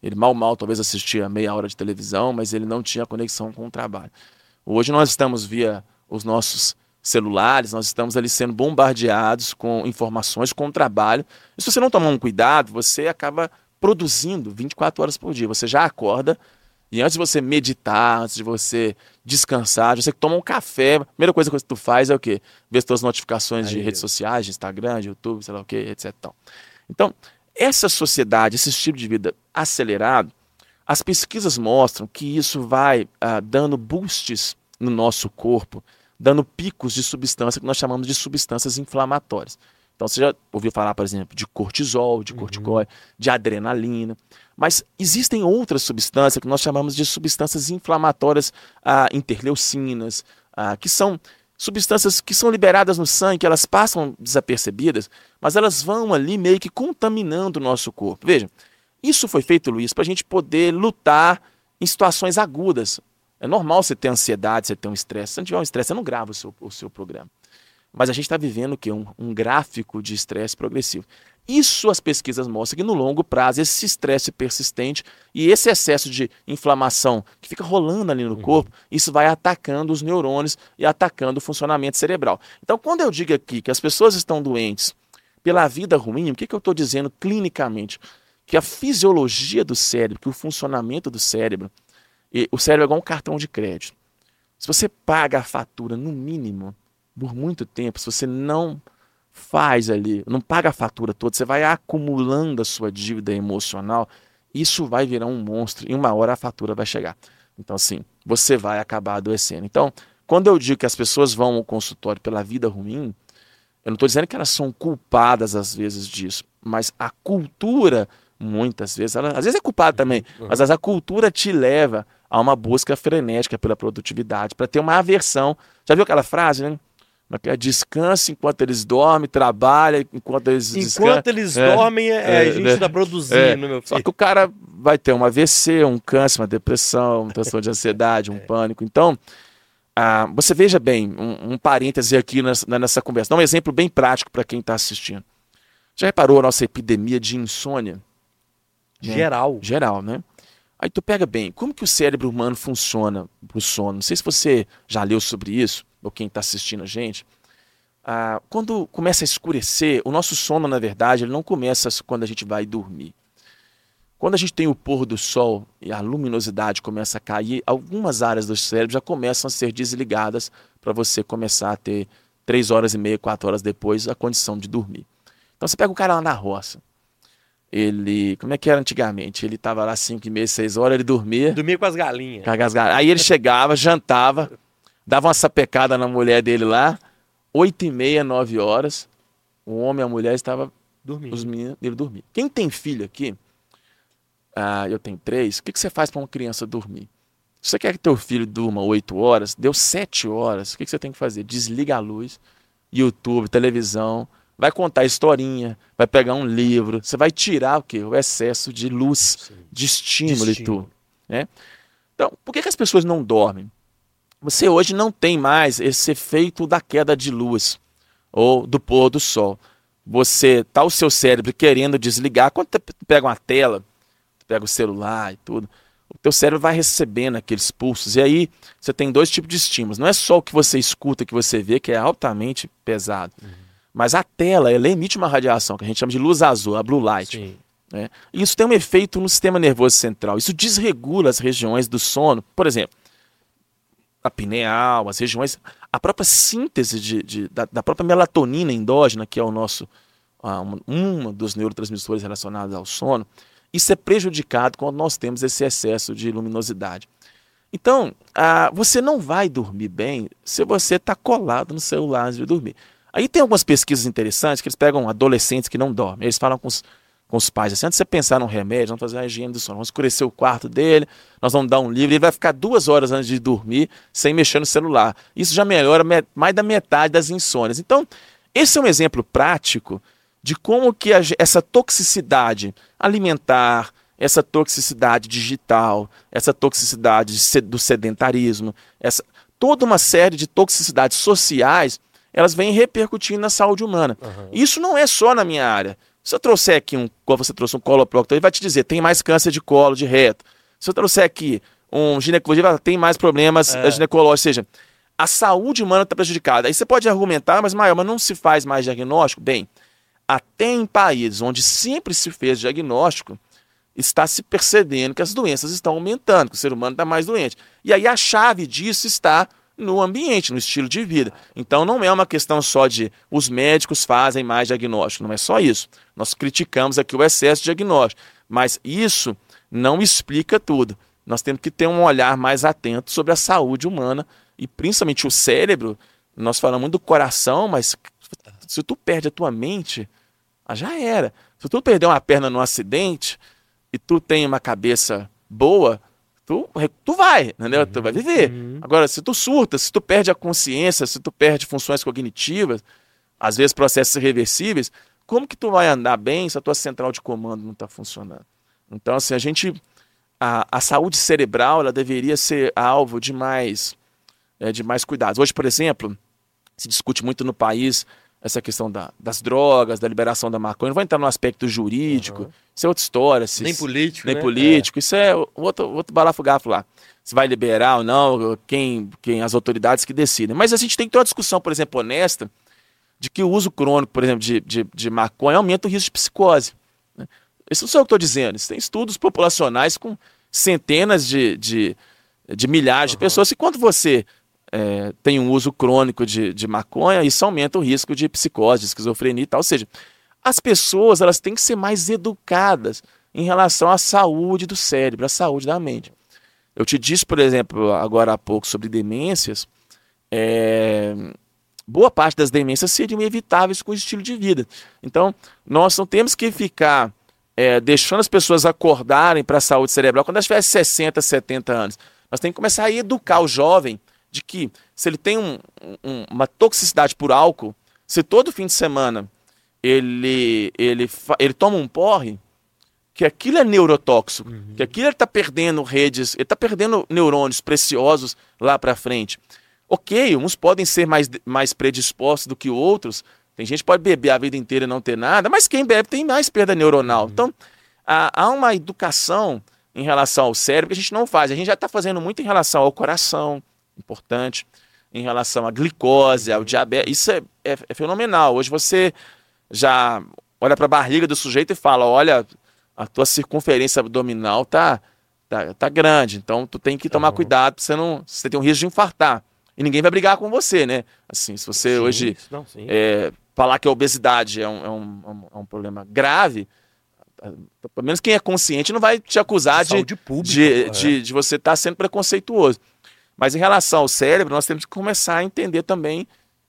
Ele mal, mal talvez assistia meia hora de televisão, mas ele não tinha conexão com o trabalho. Hoje nós estamos via os nossos celulares, nós estamos ali sendo bombardeados com informações, com trabalho. E se você não tomar um cuidado, você acaba produzindo 24 horas por dia. Você já acorda e antes de você meditar, antes de você descansar, você toma um café, a primeira coisa que tu faz é o quê? Ver as suas notificações Aí, de redes sociais, de Instagram, de YouTube, sei lá o quê, etc. Então, essa sociedade, esse estilo de vida acelerado, as pesquisas mostram que isso vai ah, dando boosts no nosso corpo, dando picos de substância que nós chamamos de substâncias inflamatórias. Então você já ouviu falar, por exemplo, de cortisol, de corticóide, uhum. de adrenalina. Mas existem outras substâncias que nós chamamos de substâncias inflamatórias ah, interleucinas, ah, que são substâncias que são liberadas no sangue, que elas passam desapercebidas, mas elas vão ali meio que contaminando o nosso corpo. Veja, isso foi feito, Luiz, para a gente poder lutar em situações agudas. É normal você ter ansiedade, você ter um estresse. Se você não tiver um estresse, você não grava o seu, o seu programa. Mas a gente está vivendo o quê? Um, um gráfico de estresse progressivo. Isso as pesquisas mostram que no longo prazo, esse estresse persistente e esse excesso de inflamação que fica rolando ali no uhum. corpo, isso vai atacando os neurônios e atacando o funcionamento cerebral. Então, quando eu digo aqui que as pessoas estão doentes pela vida ruim, o que, que eu estou dizendo clinicamente? Que a fisiologia do cérebro, que o funcionamento do cérebro, o cérebro é igual um cartão de crédito. Se você paga a fatura no mínimo por muito tempo, se você não faz ali, não paga a fatura toda, você vai acumulando a sua dívida emocional, isso vai virar um monstro e uma hora a fatura vai chegar. Então, assim, você vai acabar adoecendo. Então, quando eu digo que as pessoas vão ao consultório pela vida ruim, eu não estou dizendo que elas são culpadas às vezes disso, mas a cultura, muitas vezes, ela, às vezes é culpada também, uhum. mas a cultura te leva a uma busca frenética pela produtividade, para ter uma aversão. Já viu aquela frase, né? É descanse enquanto eles dormem, trabalha enquanto eles Enquanto eles é, dormem, é, é, a gente está é, produzindo, é. meu filho. Só que o cara vai ter um AVC, um câncer, uma depressão, uma transtorno de ansiedade, um é. pânico. Então, ah, você veja bem, um, um parêntese aqui nessa, nessa conversa. Dá um exemplo bem prático para quem está assistindo. Já reparou a nossa epidemia de insônia? Né? Geral. Geral, né? Aí tu pega bem, como que o cérebro humano funciona para o sono? Não sei se você já leu sobre isso ou quem está assistindo a gente, ah, quando começa a escurecer, o nosso sono, na verdade, ele não começa quando a gente vai dormir. Quando a gente tem o pôr do sol e a luminosidade começa a cair, algumas áreas do cérebro já começam a ser desligadas para você começar a ter três horas e meia, quatro horas depois, a condição de dormir. Então você pega o cara lá na roça. Ele, como é que era antigamente? Ele estava lá cinco e meia, seis horas, ele dormia. Dormia com as galinhas. Com as galinhas. Aí ele chegava, jantava, dava uma sapecada na mulher dele lá, oito e meia, nove horas, o homem e a mulher estavam dormindo. Os meninos dele dormir. Quem tem filho aqui, ah, eu tenho três, o que, que você faz para uma criança dormir? Se você quer que teu filho durma oito horas, deu sete horas, o que, que você tem que fazer? Desliga a luz, YouTube, televisão, vai contar historinha, vai pegar um livro, você vai tirar o quê? O excesso de luz, Sim. de estímulo, de estímulo. e tudo. Né? Então, por que, que as pessoas não dormem? Você hoje não tem mais esse efeito da queda de luz ou do pôr do sol. Você tá o seu cérebro querendo desligar, quando você pega uma tela, pega o celular e tudo, o teu cérebro vai recebendo aqueles pulsos. E aí você tem dois tipos de estímulos. Não é só o que você escuta, que você vê, que é altamente pesado. Uhum. Mas a tela, ela emite uma radiação que a gente chama de luz azul, a blue light. Né? E isso tem um efeito no sistema nervoso central. Isso desregula as regiões do sono. Por exemplo, a pineal, as regiões, a própria síntese de, de da, da, própria melatonina endógena, que é o nosso, uh, um dos neurotransmissores relacionados ao sono, isso é prejudicado quando nós temos esse excesso de luminosidade. Então, ah, você não vai dormir bem se você está colado no celular antes de dormir. Aí tem algumas pesquisas interessantes que eles pegam adolescentes que não dormem. Eles falam com os, com os pais assim: antes de você pensar num remédio, vamos fazer a higiene do sono, vamos escurecer o quarto dele, nós vamos dar um livro, ele vai ficar duas horas antes de dormir sem mexer no celular. Isso já melhora mais da metade das insônias. Então, esse é um exemplo prático de como que a, essa toxicidade alimentar, essa toxicidade digital, essa toxicidade do sedentarismo, essa, toda uma série de toxicidades sociais, elas vêm repercutindo na saúde humana. Uhum. Isso não é só na minha área. Se eu trouxer aqui um, como você trouxe um coloproctor, ele vai te dizer, tem mais câncer de colo, de reto. Se eu trouxer aqui um ginecologia, tem mais problemas é. ginecológicos, ou seja, a saúde humana está prejudicada. Aí você pode argumentar, mas maior, mas não se faz mais diagnóstico? Bem, até em países onde sempre se fez diagnóstico, está se percebendo que as doenças estão aumentando, que o ser humano está mais doente. E aí a chave disso está no ambiente, no estilo de vida. Então não é uma questão só de os médicos fazem mais diagnóstico, não é só isso. Nós criticamos aqui o excesso de diagnóstico, mas isso não explica tudo. Nós temos que ter um olhar mais atento sobre a saúde humana e principalmente o cérebro. Nós falamos muito do coração, mas se tu perde a tua mente, ah, já era. Se tu perder uma perna num acidente e tu tem uma cabeça boa, tu, tu vai, entendeu? Uhum. Tu vai viver. Uhum. Agora, se tu surta, se tu perde a consciência, se tu perde funções cognitivas, às vezes processos irreversíveis, como que tu vai andar bem se a tua central de comando não está funcionando? Então, assim, a gente. A, a saúde cerebral ela deveria ser alvo de mais, é, de mais cuidados. Hoje, por exemplo, se discute muito no país essa questão da, das drogas, da liberação da maconha, não vai entrar no aspecto jurídico, uhum. isso é outra história. Se, nem político, Nem né? político, é. isso é outro, outro balafo-gafo lá. Se vai liberar ou não, quem, quem as autoridades que decidem. Mas a gente tem que ter uma discussão, por exemplo, honesta, de que o uso crônico, por exemplo, de, de, de maconha aumenta o risco de psicose. Né? Isso não sou eu que estou dizendo, isso tem estudos populacionais com centenas de, de, de milhares uhum. de pessoas. E quando você é, tem um uso crônico de, de maconha, isso aumenta o risco de psicose, de esquizofrenia e tal. Ou seja, as pessoas elas têm que ser mais educadas em relação à saúde do cérebro, à saúde da mente. Eu te disse, por exemplo, agora há pouco sobre demências. É, boa parte das demências seriam evitáveis com o estilo de vida. Então, nós não temos que ficar é, deixando as pessoas acordarem para a saúde cerebral quando elas tiverem 60, 70 anos. Nós temos que começar a educar o jovem de que se ele tem um, um, uma toxicidade por álcool, se todo fim de semana ele, ele, ele toma um porre, que aquilo é neurotóxico, uhum. que aquilo ele está perdendo redes, ele está perdendo neurônios preciosos lá para frente. Ok, uns podem ser mais, mais predispostos do que outros, tem gente que pode beber a vida inteira e não ter nada, mas quem bebe tem mais perda neuronal. Uhum. Então, há, há uma educação em relação ao cérebro que a gente não faz. A gente já está fazendo muito em relação ao coração, importante em relação à glicose, ao diabetes. Isso é, é, é fenomenal. Hoje você já olha para a barriga do sujeito e fala: olha, a tua circunferência abdominal tá, tá, tá grande, então tu tem que tomar uhum. cuidado para você não. Você tem um risco de infartar. E ninguém vai brigar com você, né? Assim, se você sim, hoje não, é, falar que a obesidade é um, é um, é um problema grave, pelo menos quem é consciente não vai te acusar de, pública, de, é. de, de, você estar tá sendo preconceituoso. Mas em relação ao cérebro, nós temos que começar a entender também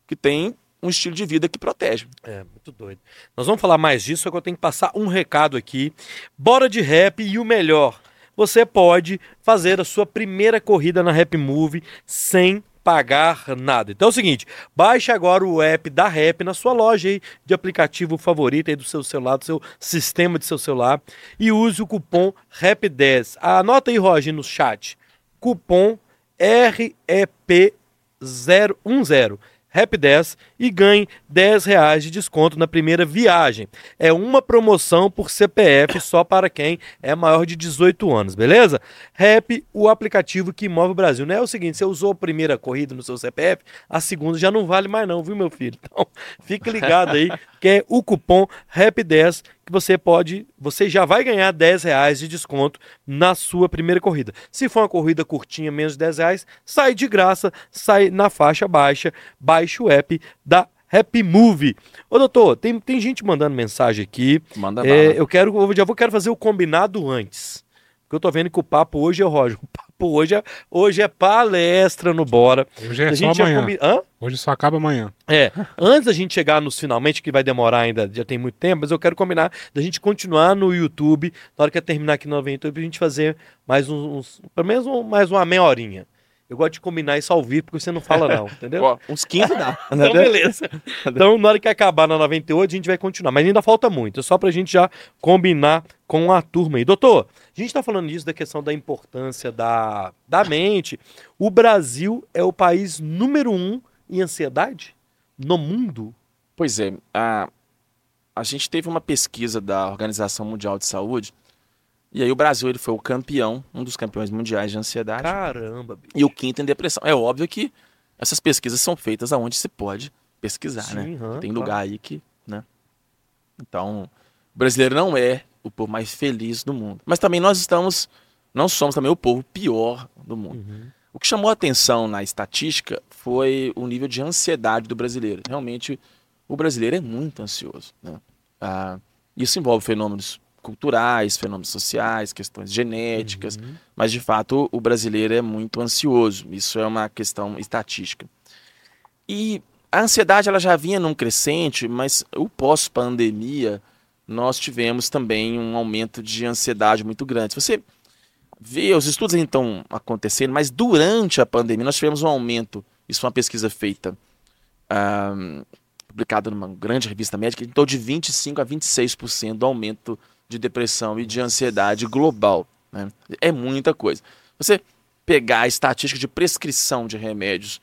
que tem um estilo de vida que protege. É, muito doido. Nós vamos falar mais disso, só que eu tenho que passar um recado aqui. Bora de rap e o melhor. Você pode fazer a sua primeira corrida na Rap Move sem pagar nada. Então é o seguinte, baixe agora o app da Rap na sua loja aí de aplicativo favorito aí do seu celular, do seu sistema de seu celular e use o cupom RAP10. Anota aí, Roger, no chat. Cupom REP010. Rap 10 e ganhe 10 reais de desconto na primeira viagem. É uma promoção por CPF só para quem é maior de 18 anos, beleza? Rap, o aplicativo que move o Brasil. Não é o seguinte, você usou a primeira corrida no seu CPF, a segunda já não vale mais não, viu meu filho? Então, fique ligado aí, que é o cupom Rap 10 que você pode, você já vai ganhar 10 reais de desconto na sua primeira corrida. Se for uma corrida curtinha, menos de 10 reais, sai de graça, sai na faixa baixa, baixa o app da Happy Movie. Ô doutor, tem, tem gente mandando mensagem aqui. Manda é, eu quero, eu já vou quero fazer o combinado antes. Porque eu tô vendo que o papo hoje é Roger. O papo hoje é, hoje é palestra no Bora. Hoje é A só amanhã. Hã? Hoje só acaba amanhã. É, antes da gente chegar nos finalmente, que vai demorar ainda, já tem muito tempo, mas eu quero combinar da gente continuar no YouTube, na hora que eu terminar aqui no YouTube, a gente fazer mais uns, uns- pelo menos um- mais uma meia horinha. Eu gosto de combinar isso ao vivo, porque você não fala não, entendeu? Ó, uns 15 dá. Então, beleza. Então, na hora que acabar na 98, a gente vai continuar. Mas ainda falta muito. É só pra gente já combinar com a turma aí. Doutor, a gente tá falando disso da questão da importância da, da mente. O Brasil é o país número um em ansiedade no mundo? Pois é, a, a gente teve uma pesquisa da Organização Mundial de Saúde, e aí o Brasil ele foi o campeão, um dos campeões mundiais de ansiedade, Caramba, bicho. e o quinto em depressão. É óbvio que essas pesquisas são feitas aonde se pode pesquisar, né? Sim, aham, Tem claro. lugar aí que, né? Então, o brasileiro não é o povo mais feliz do mundo. Mas também nós estamos, não somos também o povo pior do mundo. Uhum. O que chamou a atenção na estatística foi o nível de ansiedade do brasileiro. Realmente, o brasileiro é muito ansioso. Né? Ah, isso envolve fenômenos culturais, fenômenos sociais, questões genéticas, Uhum. mas de fato o brasileiro é muito ansioso. Isso é uma questão estatística. E a ansiedade ela já vinha num crescente, mas o pós-pandemia nós tivemos também um aumento de ansiedade muito grande. Você vê, os estudos estão acontecendo, mas durante a pandemia nós tivemos um aumento. Isso foi uma pesquisa feita, ah, publicada numa grande revista médica, então de 25% a 26% do aumento de depressão e de ansiedade global. né? É muita coisa. Você pegar a estatística de prescrição de remédios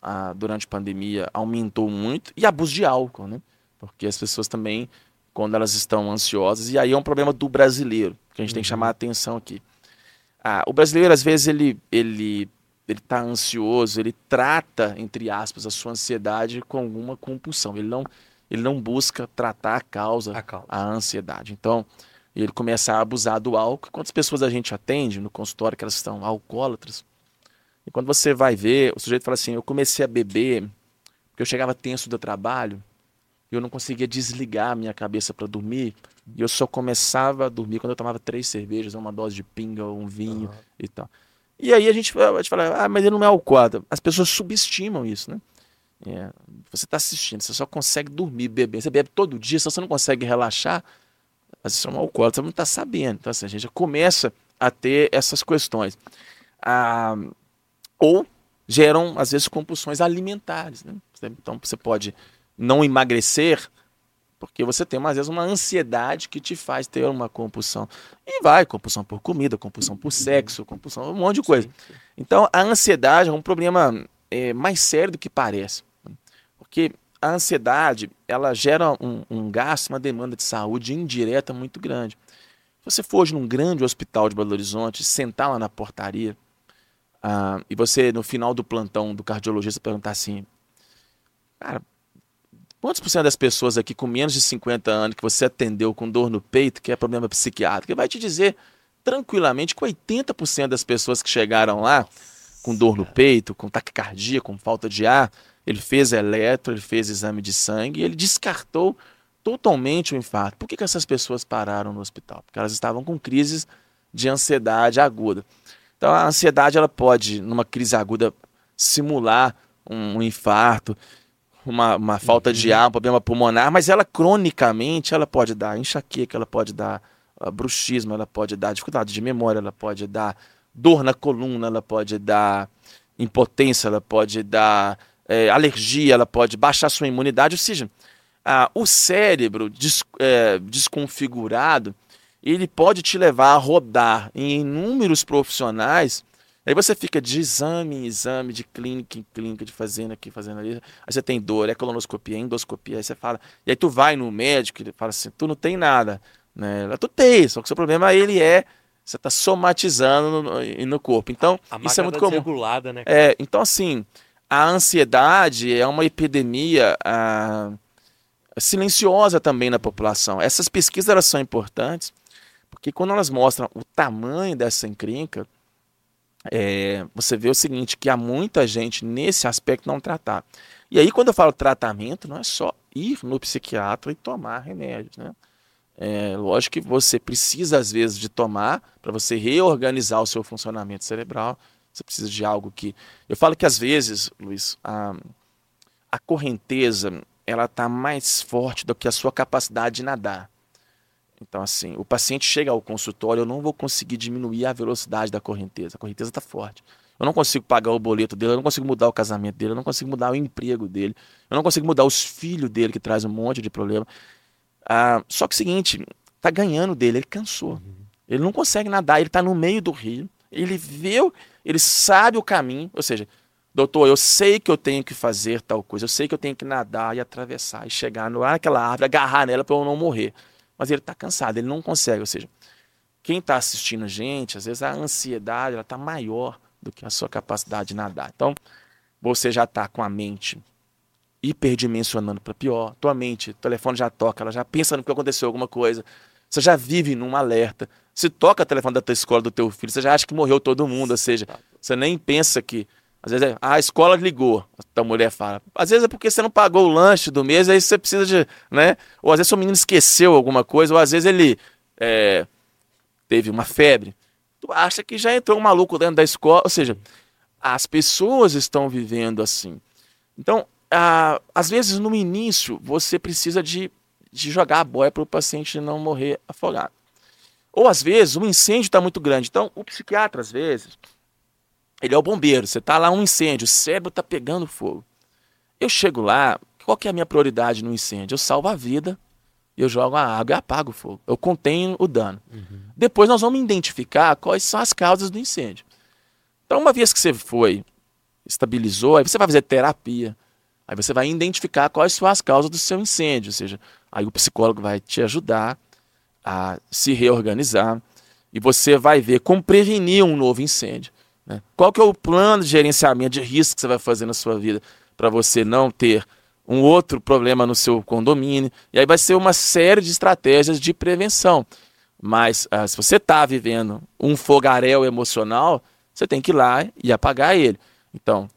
ah, durante a pandemia aumentou muito e abuso de álcool, né? Porque as pessoas também, quando elas estão ansiosas, e aí é um problema do brasileiro, que a gente tem que chamar a atenção aqui. Ah, o brasileiro, às vezes, ele ele ele está ansioso, ele trata, entre aspas, a sua ansiedade com alguma compulsão. Ele não, ele não busca tratar a causa, A causa. a ansiedade. Então, ele começa a abusar do álcool. Quantas pessoas a gente atende no consultório que elas estão alcoólatras? E quando você vai ver, o sujeito fala assim: Eu comecei a beber porque eu chegava tenso do trabalho e eu não conseguia desligar a minha cabeça para dormir. E eu só começava a dormir quando eu tomava três cervejas, uma dose de pinga, um vinho e tal. E aí a gente, a gente fala: Ah, mas ele não é alcoólatra. As pessoas subestimam isso, né? É, você está assistindo, você só consegue dormir bebendo. Você bebe todo dia, se você não consegue relaxar, vezes você é um alcoólatra, você não está sabendo. Então, assim, a gente já começa a ter essas questões. Ah, ou geram, às vezes, compulsões alimentares. Né? Então, você pode não emagrecer porque você tem, às vezes, uma ansiedade que te faz ter uma compulsão. E vai, compulsão por comida, compulsão por sexo, compulsão, um monte de coisa. Então, a ansiedade é um problema é, mais sério do que parece. Porque a ansiedade, ela gera um, um gasto, uma demanda de saúde indireta muito grande. Se você for hoje num grande hospital de Belo Horizonte, sentar lá na portaria, ah, e você, no final do plantão do cardiologista, perguntar assim, cara, quantos por cento das pessoas aqui com menos de 50 anos que você atendeu com dor no peito, que é problema psiquiátrico, ele vai te dizer tranquilamente que 80% das pessoas que chegaram lá com dor no peito, com taquicardia, com falta de ar, ele fez eletro, ele fez exame de sangue e ele descartou totalmente o infarto. Por que, que essas pessoas pararam no hospital? Porque elas estavam com crises de ansiedade aguda. Então a ansiedade ela pode, numa crise aguda, simular um, um infarto. uma, uma falta de ar, um problema pulmonar, mas ela cronicamente ela pode dar enxaqueca, ela pode dar uh, bruxismo, ela pode dar dificuldade de memória, ela pode dar dor na coluna, ela pode dar impotência, ela pode dar é, alergia, ela pode baixar sua imunidade, ou seja, ah, o cérebro des, é, desconfigurado, ele pode te levar a rodar em inúmeros profissionais. Aí você fica de exame em exame, de clínica em clínica, de fazendo aqui, fazendo ali. Aí você tem dor, é colonoscopia, é endoscopia. Aí você fala. E aí tu vai no médico, ele fala assim: tu não tem nada. Né? Tu tem, só que o seu problema ele é você está somatizando no, no, corpo. Então, a isso é muito tá comum. Né? É, então, assim, a ansiedade é uma epidemia ah, silenciosa também na população. Essas pesquisas elas são importantes porque quando elas mostram o tamanho dessa encrenca, é, você vê o seguinte, que há muita gente nesse aspecto não tratar. E aí, quando eu falo tratamento, não é só ir no psiquiatra e tomar remédios, né? É, lógico que você precisa, às vezes, de tomar para você reorganizar o seu funcionamento cerebral. Você precisa de algo que. Eu falo que, às vezes, Luiz, a, a correnteza ela está mais forte do que a sua capacidade de nadar. Então, assim, o paciente chega ao consultório, eu não vou conseguir diminuir a velocidade da correnteza. A correnteza está forte. Eu não consigo pagar o boleto dele, eu não consigo mudar o casamento dele, eu não consigo mudar o emprego dele, eu não consigo mudar os filhos dele, que traz um monte de problema. Ah, só que o seguinte, tá ganhando dele, ele cansou. Uhum. Ele não consegue nadar, ele está no meio do rio, ele vê, ele sabe o caminho, ou seja, doutor, eu sei que eu tenho que fazer tal coisa, eu sei que eu tenho que nadar e atravessar e chegar naquela árvore, agarrar nela para eu não morrer. Mas ele está cansado, ele não consegue, ou seja, quem está assistindo a gente, às vezes a ansiedade ela está maior do que a sua capacidade de nadar. Então, você já está com a mente hiperdimensionando para pior. Tua mente, o telefone já toca, ela já pensa no que aconteceu alguma coisa. Você já vive num alerta. Se toca o telefone da tua escola, do teu filho, você já acha que morreu todo mundo. Ou seja, você nem pensa que. Às vezes é, ah, a escola ligou, a mulher fala. Às vezes é porque você não pagou o lanche do mês, aí você precisa de. né? Ou às vezes o menino esqueceu alguma coisa, ou às vezes ele é, teve uma febre. Tu acha que já entrou um maluco dentro da escola. Ou seja, as pessoas estão vivendo assim. Então, ah, às vezes no início você precisa de, de jogar a boia para o paciente não morrer afogado. Ou às vezes o incêndio está muito grande. Então o psiquiatra, às vezes, ele é o bombeiro. Você está lá um incêndio, o cérebro está pegando fogo. Eu chego lá, qual que é a minha prioridade no incêndio? Eu salvo a vida, eu jogo a água e apago o fogo. Eu contenho o dano. Uhum. Depois nós vamos identificar quais são as causas do incêndio. Então, uma vez que você foi, estabilizou, aí você vai fazer terapia. Aí você vai identificar quais são as causas do seu incêndio, ou seja, aí o psicólogo vai te ajudar a se reorganizar e você vai ver como prevenir um novo incêndio. Né? Qual que é o plano de gerenciamento de risco que você vai fazer na sua vida para você não ter um outro problema no seu condomínio. E aí vai ser uma série de estratégias de prevenção. Mas ah, se você está vivendo um fogaréu emocional, você tem que ir lá e apagar ele. Então,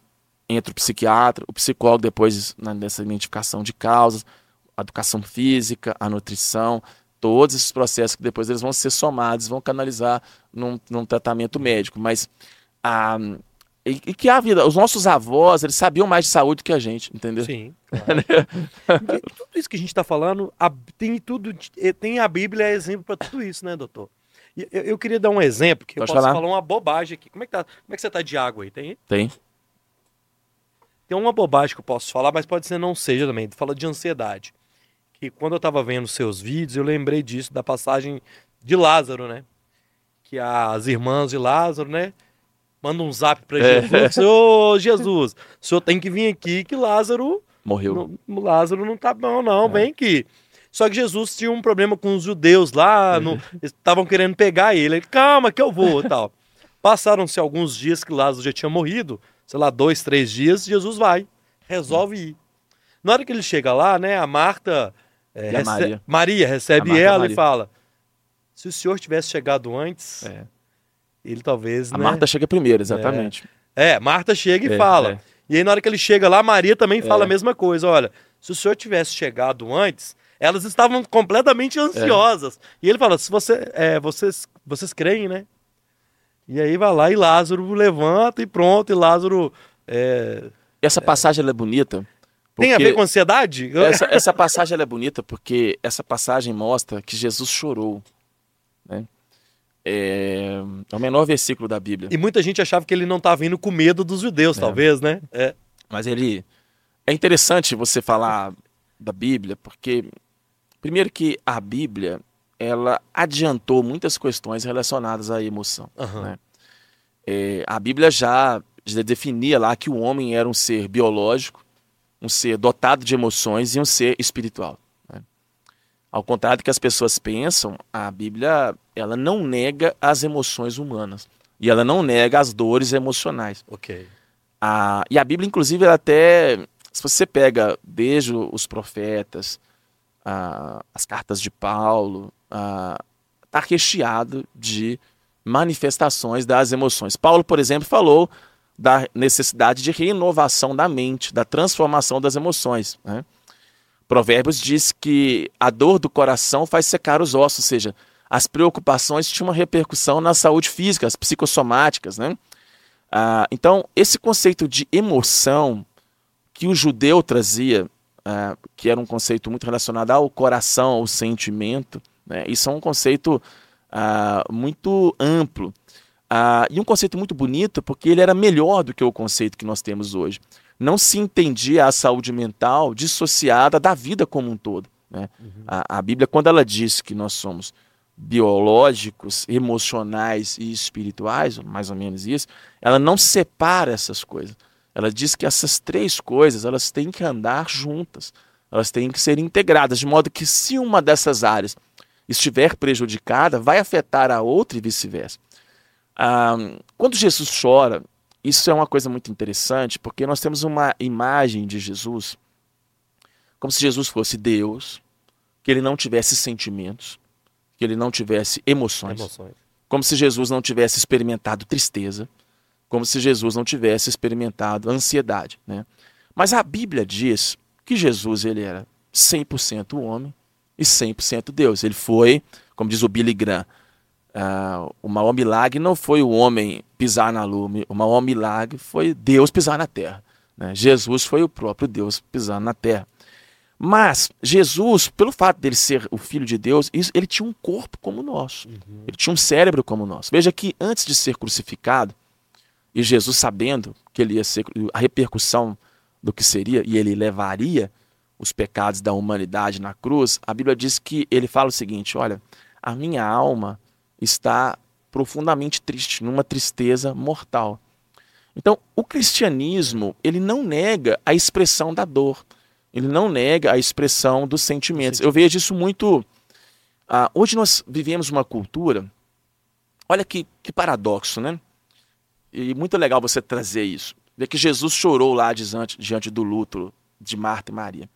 entre o psiquiatra, o psicólogo, depois nessa identificação de causas, a educação física, a nutrição, todos esses processos que depois eles vão ser somados, vão canalizar num, num tratamento médico. Mas a, e, e, que a vida, os nossos avós, eles sabiam mais de saúde que a gente, entendeu? Sim. Claro. tudo isso que a gente está falando, a, tem tudo, tem a Bíblia é exemplo para tudo isso, né, doutor? Eu, eu, queria dar um exemplo, que Pode eu posso falar? falar uma bobagem aqui. Como é que, tá, como é que você tá de água aí? Tem? Tem. Tem uma bobagem que eu posso falar, mas pode ser não seja também. Fala de ansiedade. Que quando eu tava vendo seus vídeos, eu lembrei disso, da passagem de Lázaro, né? Que as irmãs de Lázaro, né? Manda um zap pra é. Jesus. Ô, Jesus, o senhor tem que vir aqui que Lázaro... Morreu. Não, Lázaro não tá bom, não. É. Vem aqui. Só que Jesus tinha um problema com os judeus lá, estavam querendo pegar ele. ele. Calma que eu vou tal. Passaram-se alguns dias que Lázaro já tinha morrido sei lá, dois, três dias, Jesus vai, resolve ir. Na hora que ele chega lá, né, a Marta, é, a Maria. Maria recebe Marta, ela Maria. e fala: se o senhor tivesse chegado antes, é. ele talvez. A né, Marta chega primeiro, exatamente. É, é Marta chega e é, fala. É. E aí, na hora que ele chega lá, Maria também fala a mesma coisa: olha, se o senhor tivesse chegado antes, elas estavam completamente ansiosas. E ele fala: se você, é, vocês, vocês creem, né? E aí vai lá e Lázaro levanta e pronto, e Lázaro. É, Essa passagem é bonita, Tem a ver com ansiedade? Essa, essa passagem é bonita porque essa passagem mostra que Jesus chorou. Né? É, é o menor versículo da Bíblia. E muita gente achava que ele não estava indo com medo dos judeus, é. talvez, né? É. Mas ele. É interessante você falar da Bíblia, porque, primeiro, que a Bíblia ela adiantou muitas questões relacionadas à emoção. Uhum. Né? É, a Bíblia já, definia lá que o homem era um ser biológico, um ser dotado de emoções e um ser espiritual. Né? Ao contrário do que as pessoas pensam, a Bíblia ela não nega as emoções humanas e ela não nega as dores emocionais. Ok. A, e a Bíblia, inclusive, ela até, se você pega desde os profetas, a, as cartas de Paulo, está recheado de manifestações das emoções. Paulo, por exemplo, falou da necessidade de renovação da mente, da transformação das emoções. Né? Provérbios diz que a dor do coração faz secar os ossos, ou seja, as preocupações tinham uma repercussão na saúde física, as psicossomáticas. Né? Ah, então, esse conceito de emoção que o judeu trazia, ah, que era um conceito muito relacionado ao coração, ao sentimento, né? isso é um conceito ah, muito amplo. Ah, e um conceito muito bonito, porque ele era melhor do que o conceito que nós temos hoje. Não se entendia a saúde mental dissociada da vida como um todo. Né? Uhum. A, a Bíblia, quando ela diz que nós somos biológicos, emocionais e espirituais, mais ou menos isso, ela não separa essas coisas. Ela diz que essas três coisas elas têm que andar juntas, elas têm que ser integradas, de modo que se uma dessas áreas estiver prejudicada, vai afetar a outra e vice-versa. Ah, quando Jesus chora, isso é uma coisa muito interessante, porque nós temos uma imagem de Jesus como se Jesus fosse Deus, que ele não tivesse sentimentos, que ele não tivesse emoções, emoções. como se Jesus não tivesse experimentado tristeza, como se Jesus não tivesse experimentado ansiedade. Né? Mas a Bíblia diz que Jesus ele era 100% homem e 100% Deus. Ele foi, como diz o Billy Graham, uh, o maior milagre não foi o homem pisar na lua, o maior milagre foi Deus pisar na terra. Né? Jesus foi o próprio Deus pisando na terra. Mas Jesus, pelo fato dele ser o Filho de Deus, ele tinha um corpo como o nosso. Uhum. Ele tinha um cérebro como o nosso. Veja que antes de ser crucificado, e Jesus sabendo que ele ia ser a repercussão do que seria, e ele levaria os pecados da humanidade na cruz, a Bíblia diz que ele fala o seguinte: olha, a minha alma está profundamente triste, numa tristeza mortal. Então, o cristianismo, ele não nega a expressão da dor, ele não nega a expressão dos sentimentos. Eu vejo isso muito. Ah, hoje nós vivemos uma cultura, olha que, que paradoxo, né? E muito legal você trazer isso. Ver que Jesus chorou lá diante, diante do luto de Marta e Maria.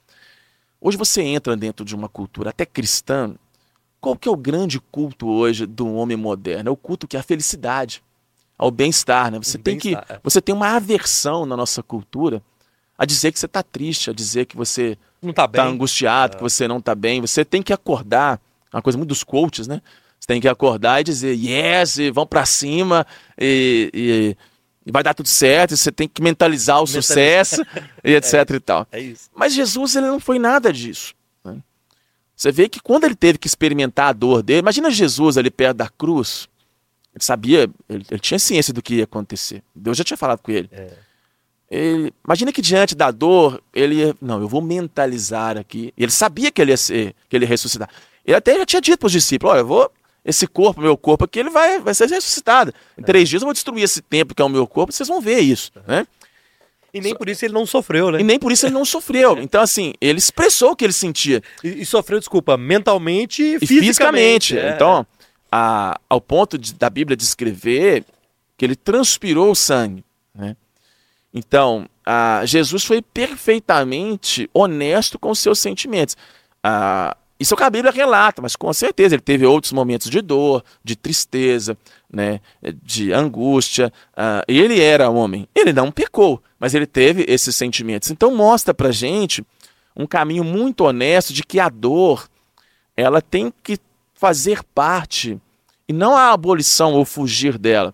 Hoje você entra dentro de uma cultura até cristã. Qual que é o grande culto hoje do homem moderno? É o culto que é a felicidade, ao bem-estar, né? Você tem que é. você tem uma aversão na nossa cultura a dizer que você está triste, a dizer que você está tá angustiado, é. que você não está bem. Você tem que acordar, uma coisa muito dos coaches, né? Você tem que acordar e dizer yes, e vão para cima e, e e vai dar tudo certo, você tem que mentalizar o sucesso e etc é, e tal. É isso. Mas Jesus ele não foi nada disso. Né? Você vê que quando ele teve que experimentar a dor dele, imagina Jesus ali perto da cruz, ele sabia, ele, ele tinha ciência do que ia acontecer. Deus já tinha falado com ele. É. ele. Imagina que diante da dor, ele ia, não, eu vou mentalizar aqui. Ele sabia que ele ia ser, que ele ia ressuscitar. Ele até já tinha dito para os discípulos, olha, eu vou esse corpo, meu corpo aqui, ele vai, vai ser ressuscitado. Em é. três dias eu vou destruir esse templo que é o meu corpo, vocês vão ver isso, né? E nem por isso ele não sofreu, né? E nem por isso ele não sofreu. Então, assim, ele expressou o que ele sentia. E, e sofreu, desculpa, mentalmente e, e fisicamente. fisicamente. É. Então, a, ao ponto de, da Bíblia descrever que ele transpirou o sangue, né? Então, a, Jesus foi perfeitamente honesto com os seus sentimentos. A, isso é o que a Bíblia relata, mas com certeza ele teve outros momentos de dor, de tristeza, né, de angústia. Uh, ele era homem, ele não pecou, mas ele teve esses sentimentos. Então mostra pra gente um caminho muito honesto de que a dor ela tem que fazer parte e não a abolição ou fugir dela.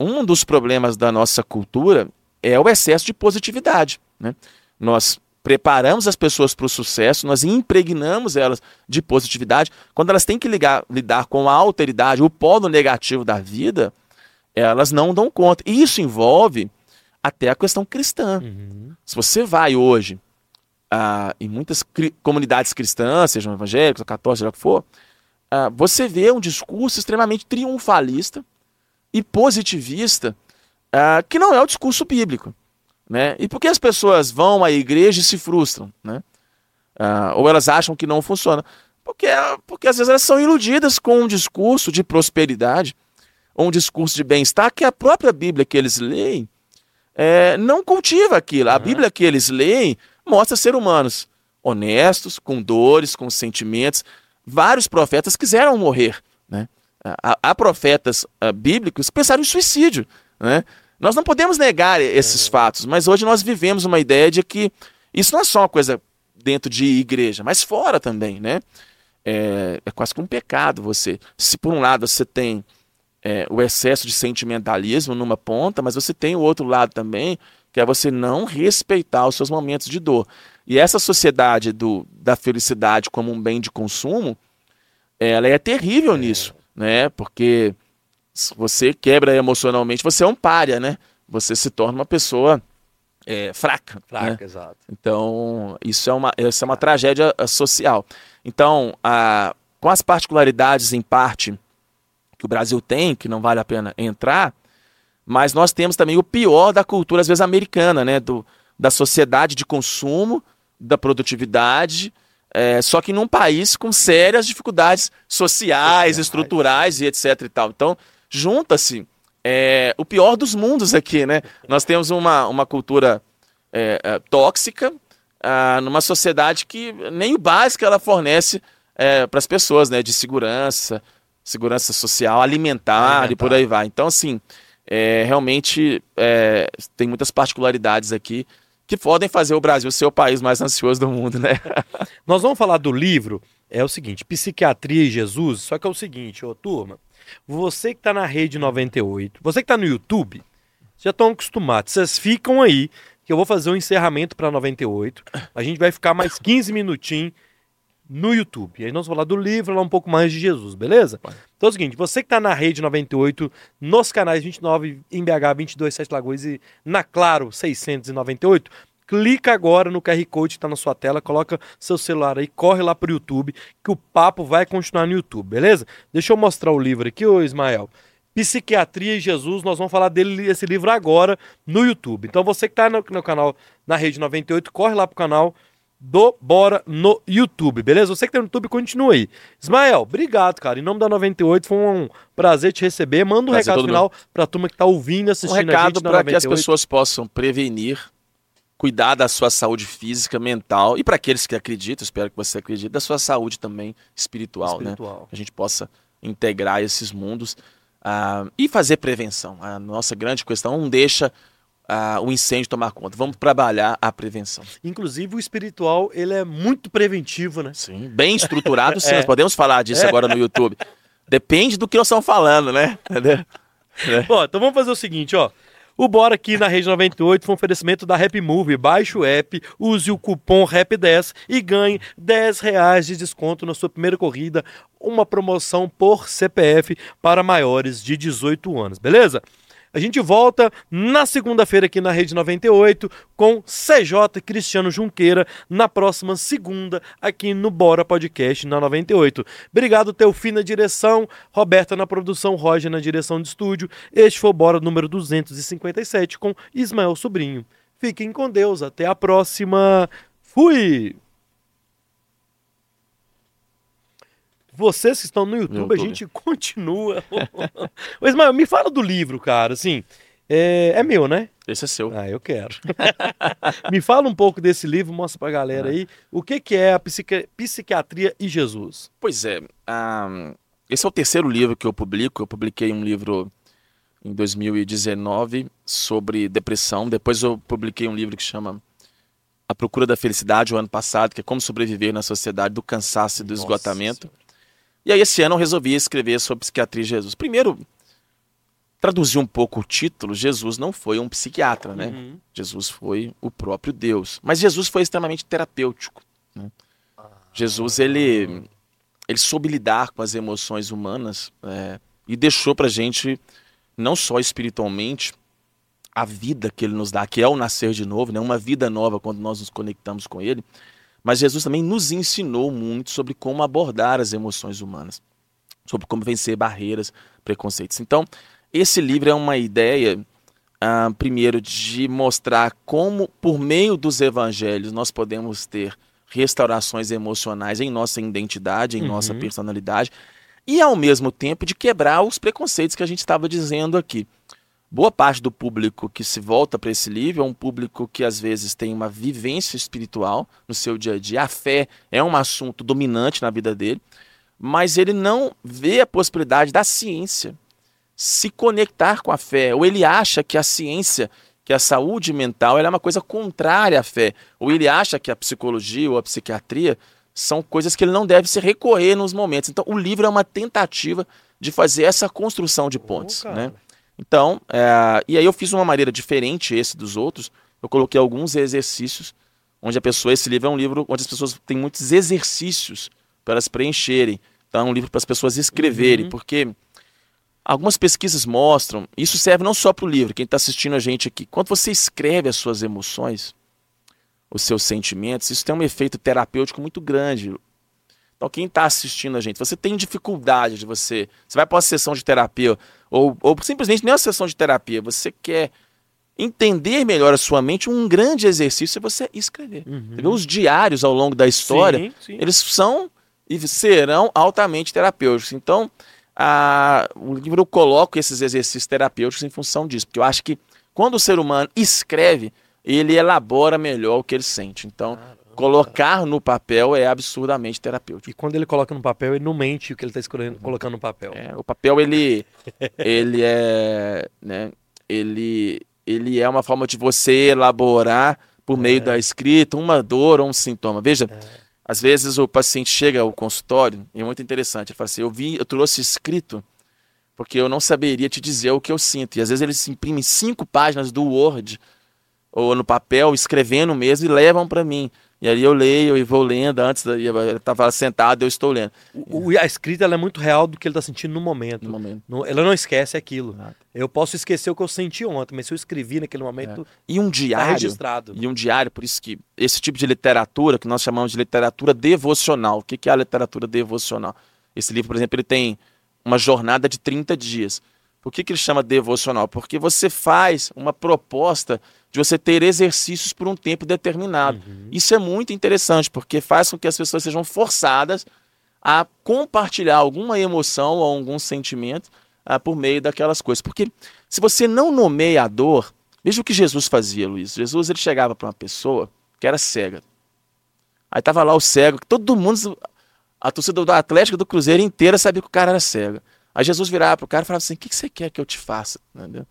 Um dos problemas da nossa cultura é o excesso de positividade. Né? Nós preparamos as pessoas para o sucesso, nós impregnamos elas de positividade. Quando elas têm que ligar, lidar com a alteridade, o polo negativo da vida, elas não dão conta. E isso envolve até a questão cristã. Uhum. Se você vai hoje ah, em muitas cri comunidades cristãs, sejam evangélicos, católicos, seja o que for, ah, você vê um discurso extremamente triunfalista e positivista, ah, que não é o discurso bíblico. Né? E por que as pessoas vão à igreja e se frustram? Né? Ah, ou elas acham que não funciona? Porque, porque às vezes elas são iludidas com um discurso de prosperidade, ou um discurso de bem-estar que a própria Bíblia que eles leem é, não cultiva aquilo. A uhum. Bíblia que eles leem mostra ser humanos honestos, com dores, com sentimentos. Vários profetas quiseram morrer. Né? Há, há profetas uh, bíblicos que pensaram em suicídio. Né? Nós não podemos negar esses é. fatos, mas hoje nós vivemos uma ideia de que isso não é só uma coisa dentro de igreja, mas fora também, né? É, é quase que um pecado você. Se por um lado você tem é, o excesso de sentimentalismo numa ponta, mas você tem o outro lado também, que é você não respeitar os seus momentos de dor. E essa sociedade do, da felicidade como um bem de consumo, ela é terrível é. nisso, né? Porque se você quebra emocionalmente, você é um párea, né? Você se torna uma pessoa é, fraca. Fraca, né? exato. Então, isso é uma, isso é uma tragédia uh, social. Então, a, com as particularidades, em parte, que o Brasil tem, que não vale a pena entrar, mas nós temos também o pior da cultura, às vezes, americana, né? Do, da sociedade de consumo, da produtividade, é, só que num país com sérias dificuldades sociais, estruturais e etc e tal. Então, junta-se é, o pior dos mundos aqui, né? Nós temos uma, uma cultura é, é, tóxica ah, numa sociedade que nem o básico ela fornece é, para as pessoas, né? De segurança, segurança social, alimentar, alimentar. e por aí vai. Então, assim, é, realmente é, tem muitas particularidades aqui que podem fazer o Brasil ser o país mais ansioso do mundo, né? Nós vamos falar do livro, é o seguinte, Psiquiatria e Jesus, só que é o seguinte, ô turma, você que está na rede 98, você que está no YouTube, já estão acostumados. Vocês ficam aí, que eu vou fazer um encerramento para 98. A gente vai ficar mais 15 minutinhos no YouTube. E aí nós vamos falar do livro, lá um pouco mais de Jesus, beleza? Então é o seguinte, você que está na rede 98, nos canais 29 em BH, 22 Sete Lagoas e na Claro 698, clica agora no QR Code que está na sua tela, coloca seu celular aí, corre lá para o YouTube, que o papo vai continuar no YouTube, beleza? Deixa eu mostrar o livro aqui, ô Ismael. Psiquiatria e Jesus, nós vamos falar dele, esse livro agora no YouTube. Então você que está no, no, canal, na Rede 98, corre lá pro canal do Bora no YouTube, beleza? Você que tem no YouTube, continua aí. Ismael, obrigado, cara. Em nome da 98, foi um prazer te receber. Manda um prazer recado final para a turma que está ouvindo, assistindo um recado para que as pessoas possam prevenir cuidar da sua saúde física, mental e para aqueles que acreditam, espero que você acredite, da sua saúde também espiritual, né? espiritual. né? Que a gente possa integrar esses mundos uh, e fazer prevenção. A nossa grande questão não deixa uh, o incêndio tomar conta. Vamos trabalhar a prevenção. Inclusive o espiritual ele é muito preventivo, né? Sim, bem estruturado. Sim, é. nós podemos falar disso é. agora no YouTube. Depende do que nós estamos falando, né? Entendeu? Bom, então vamos fazer o seguinte, ó. O Bora aqui na Rede 98 foi um oferecimento da Rap Move. Baixe o app, use o cupom RAP10 e ganhe 10 reais de desconto na sua primeira corrida. Uma promoção por CPF para maiores de 18 anos, beleza? A gente volta na segunda-feira aqui na Rede 98 com CJ Cristiano Junqueira na próxima segunda aqui no Bora Podcast na 98. Obrigado, Teofi na direção, Roberta na produção, Roger na direção de estúdio. Este foi o Bora número 257 com Ismael Sobrinho. Fiquem com Deus, até a próxima. Fui! Vocês que estão no YouTube, YouTube. a gente continua. Mas, Ismael, me fala do livro, cara. Assim, é, é, meu, né? Esse é seu. Ah, eu quero. me fala um pouco desse livro, mostra pra galera ah. aí. O que, que é a psiqui psiquiatria e Jesus? Pois é. Um, esse é o terceiro livro que eu publico. Eu publiquei um livro em 2019 sobre depressão. Depois eu publiquei um livro que chama A Procura da Felicidade, o ano passado, que é como sobreviver na sociedade do cansaço e do Nossa esgotamento. Senhora. E aí esse ano eu resolvi escrever sobre psiquiatria e Jesus. Primeiro, traduzir um pouco o título, Jesus não foi um psiquiatra, né? Uhum. Jesus foi o próprio Deus. Mas Jesus foi extremamente terapêutico. né? Jesus, ele, ele soube lidar com as emoções humanas é, e deixou pra gente, não só espiritualmente, a vida que ele nos dá, que é o nascer de novo, né? uma vida nova quando nós nos conectamos com ele, mas Jesus também nos ensinou muito sobre como abordar as emoções humanas, sobre como vencer barreiras, preconceitos. Então, esse livro é uma ideia, ah, primeiro, de mostrar como, por meio dos evangelhos, nós podemos ter restaurações emocionais em nossa identidade, em Uhum. nossa personalidade, e ao mesmo tempo de quebrar os preconceitos que a gente estava dizendo aqui. Boa parte do público que se volta para esse livro é um público que às vezes tem uma vivência espiritual no seu dia a dia. A fé é um assunto dominante na vida dele, mas ele não vê a possibilidade da ciência se conectar com a fé, ou ele acha que a ciência, que a saúde mental, é uma coisa contrária à fé, ou ele acha que a psicologia ou a psiquiatria são coisas que ele não deve se recorrer nos momentos. Então, o livro é uma tentativa de fazer essa construção de pontes, cara. né? Então, é, e aí eu fiz uma maneira diferente esse dos outros. Eu coloquei alguns exercícios onde a pessoa, esse livro é um livro onde as pessoas têm muitos exercícios para elas preencherem. Então é um livro para as pessoas escreverem, Uhum. porque algumas pesquisas mostram, isso serve não só para o livro, quem está assistindo a gente aqui, quando você escreve as suas emoções, os seus sentimentos, isso tem um efeito terapêutico muito grande. Então, quem está assistindo a gente, você tem dificuldade de você. Você vai para uma sessão de terapia, ou, ou simplesmente nem uma sessão de terapia, você quer entender melhor a sua mente, um grande exercício é você escrever. Uhum. Os diários ao longo da história, Sim, sim. eles são e serão altamente terapêuticos. Então, a, o livro eu coloco esses exercícios terapêuticos em função disso, porque eu acho que quando o ser humano escreve, ele elabora melhor o que ele sente. Então, colocar no papel é absurdamente terapêutico. E quando ele coloca no papel, ele não mente o que ele está colocando no papel. É, o papel ele ele é, né, ele ele é uma forma de você elaborar por meio É. da escrita uma dor ou um sintoma. Veja, às vezes o paciente chega ao consultório e é muito interessante. Ele fala assim: eu vi, eu trouxe escrito porque eu não saberia te dizer o que eu sinto. E às vezes eles imprimem cinco páginas do Word ou no papel, escrevendo mesmo, e levam para mim. E aí eu leio e vou lendo antes, eu estava sentado, eu estou lendo O- a escrita ela é muito real do que ele está sentindo no momento. no momento. Não- ela não esquece aquilo. Exato. Eu posso esquecer o que eu senti ontem, mas se eu escrevi naquele momento, E um está diário, registrado. e um diário, por isso que esse tipo de literatura, que nós chamamos de literatura devocional. O que que é a literatura devocional? Esse livro, por exemplo, ele tem uma jornada de 30 dias. Por que, que ele chama devocional? Porque você faz uma proposta de você ter exercícios por um tempo determinado. Uhum. Isso é muito interessante, porque faz com que as pessoas sejam forçadas a compartilhar alguma emoção ou algum sentimento ah, por meio daquelas coisas. Porque se você não nomeia a dor, veja o que Jesus fazia, Luiz. Jesus ele chegava para uma pessoa que era cega. Aí tava lá o cego, que todo mundo, a torcida do Atlético do Cruzeiro inteira sabia que o cara era cego. Aí Jesus virava pro cara e falava assim: "O que, que você quer que eu te faça?" Entendeu?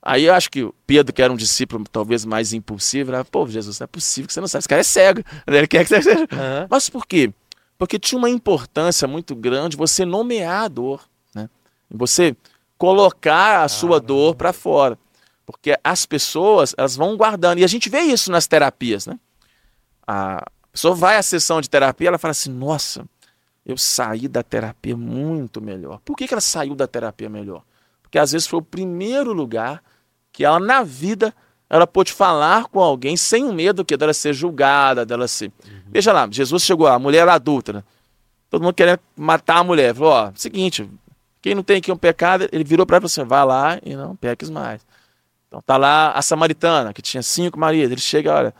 Aí eu acho que o Pedro, que era um discípulo talvez mais impulsivo, falava, pô, Jesus, não é possível que você não sabe, esse cara é cego. Ele quer que você seja. Aham. Mas por quê? Porque tinha uma importância muito grande você nomear a dor, né? Você colocar a sua dor para fora. Porque as pessoas, elas vão guardando. E a gente vê isso nas terapias, né? A pessoa vai à sessão de terapia, ela fala assim: "Nossa, eu saí da terapia muito melhor". Por que, que ela saiu da terapia melhor? Porque às vezes foi o primeiro lugar que ela na vida ela pôde falar com alguém sem o medo que dela ser julgada, dela ser. Veja lá, Jesus chegou, a mulher era adulta, né? todo mundo querendo matar a mulher. Falou: ó, seguinte, quem não tem aqui um pecado, ele virou para ela e falou assim: vai lá e não peques mais. Então tá lá a samaritana, que tinha cinco maridos, ele chega, olha,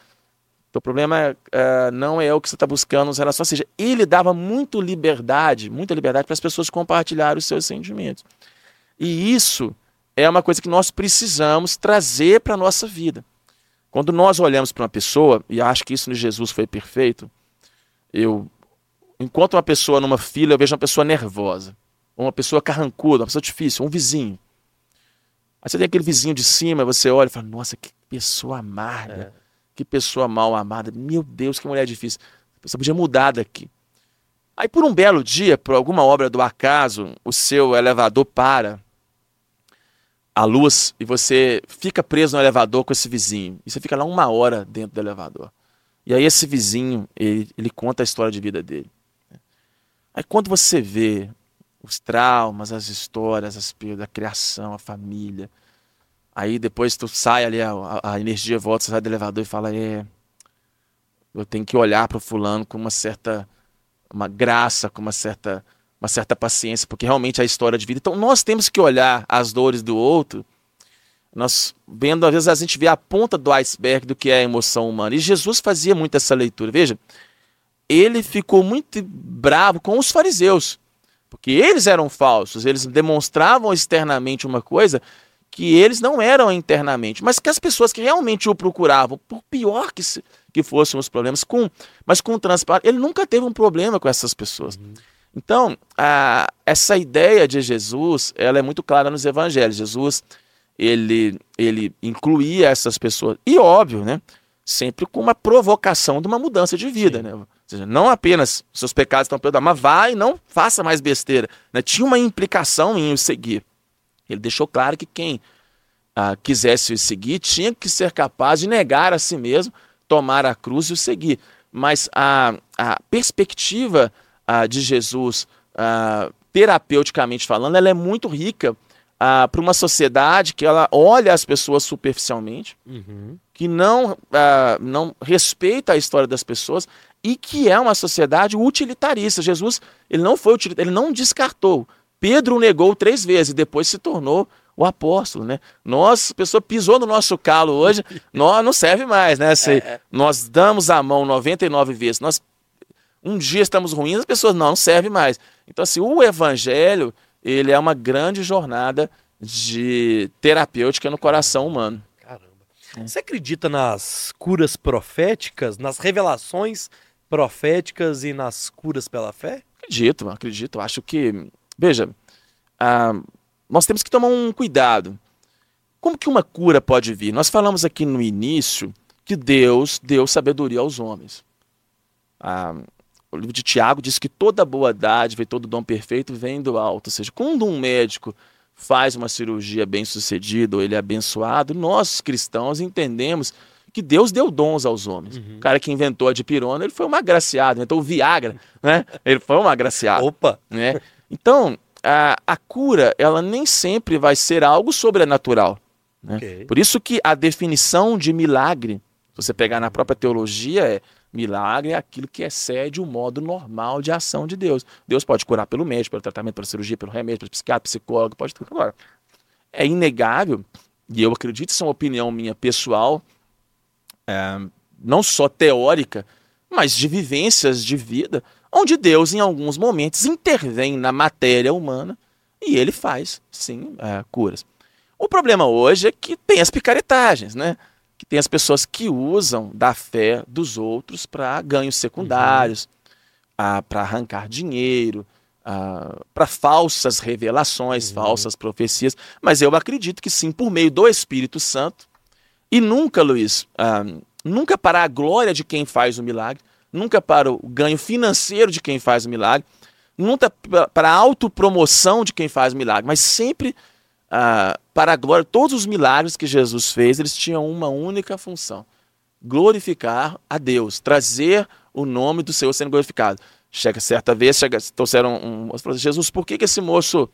teu problema é, é, não é o que você está buscando nos relações. Ou seja, ele dava muito liberdade, muita liberdade para as pessoas compartilharem os seus sentimentos. E isso é uma coisa que nós precisamos trazer para a nossa vida. Quando nós olhamos para uma pessoa, e acho que isso no Jesus foi perfeito, eu encontro uma pessoa numa fila, eu vejo uma pessoa nervosa, uma pessoa carrancuda, uma pessoa difícil, um vizinho. Aí você tem aquele vizinho de cima, você olha e fala, nossa, que pessoa amarga, que pessoa mal amada, meu Deus, que mulher difícil. Você podia mudar daqui. Aí por um belo dia, por alguma obra do acaso, o seu elevador para. a luz e você fica preso no elevador com esse vizinho. E você fica lá uma hora dentro do elevador. E aí esse vizinho, ele, ele conta a história de vida dele. Aí quando você vê os traumas, as histórias, as perdas, a criação, a família, aí depois tu sai ali, a, a energia volta, sai do elevador e fala, é, eu tenho que olhar para o fulano com uma certa uma graça, com uma certa uma certa paciência, porque realmente é a história de vida. Então nós temos que olhar as dores do outro. Nós vendo, às vezes a gente vê a ponta do iceberg do que é a emoção humana. E Jesus fazia muito essa leitura. Veja, ele ficou muito bravo com os fariseus, porque eles eram falsos, eles demonstravam externamente uma coisa que eles não eram internamente, mas que as pessoas que realmente o procuravam, por pior que, se, que fossem os problemas, com, mas com transparência, ele nunca teve um problema com essas pessoas. Uhum. Então, a, essa ideia de Jesus, ela é muito clara nos evangelhos. Jesus, ele, ele incluía essas pessoas. E óbvio, né? Sempre com uma provocação de uma mudança de vida, Sim. né? Ou seja, não apenas seus pecados estão perdoados, mas vai e não faça mais besteira. Né? Tinha uma implicação em o seguir. Ele deixou claro que quem ah, quisesse o seguir tinha que ser capaz de negar a si mesmo, tomar a cruz e o seguir. Mas a, a perspectiva ah, de Jesus, ah, terapeuticamente falando, ela é muito rica ah, para uma sociedade que ela olha as pessoas superficialmente, uhum. que não, ah, não respeita a história das pessoas e que é uma sociedade utilitarista. Jesus ele não foi ele não descartou. Pedro negou três vezes e depois se tornou o apóstolo, né? Nós, a pessoa pisou no nosso calo hoje, nós não serve mais, né? Se é, é. Nós damos a mão 99 vezes, nós um dia estamos ruins, as pessoas não, não serve mais. Então, assim, o evangelho, ele é uma grande jornada de terapêutica no coração humano. Caramba. Você acredita nas curas proféticas, nas revelações proféticas e nas curas pela fé? Acredito, acredito. Acho que, veja, ah, nós temos que tomar um cuidado. Como que uma cura pode vir? Nós falamos aqui no início que Deus deu sabedoria aos homens. Ah, o livro de Tiago diz que toda boa dádiva e todo dom perfeito vem do alto. Ou seja, quando um médico faz uma cirurgia bem sucedida ou ele é abençoado, nós cristãos entendemos que Deus deu dons aos homens. Uhum. O cara que inventou a dipirona, ele foi um agraciado, inventou o Viagra, né? Ele foi um agraciado. Opa! Né? Então, a, a cura, ela nem sempre vai ser algo sobrenatural. Né? Okay. Por isso que a definição de milagre, se você pegar na própria teologia, é Milagre é aquilo que excede o modo normal de ação de Deus. Deus pode curar pelo médico, pelo tratamento, pela cirurgia, pelo remédio, pelo psiquiatra, psicólogo, pode tudo. Agora, é inegável, e eu acredito isso é uma opinião minha pessoal, é, não só teórica, mas de vivências de vida, onde Deus, em alguns momentos, intervém na matéria humana e ele faz, sim, é, curas. O problema hoje é que tem as picaretagens, né? que tem as pessoas que usam da fé dos outros para ganhos secundários, uhum. para arrancar dinheiro, para falsas revelações, uhum. falsas profecias. Mas eu acredito que sim, por meio do Espírito Santo. E nunca, Luiz, nunca para a glória de quem faz o milagre, nunca para o ganho financeiro de quem faz o milagre, nunca para a autopromoção de quem faz o milagre, mas sempre ah, para a glória, todos os milagres que Jesus fez, eles tinham uma única função: glorificar a Deus, trazer o nome do Senhor sendo glorificado. Chega certa vez, chega, trouxeram um moço falou, Jesus, por que, que esse moço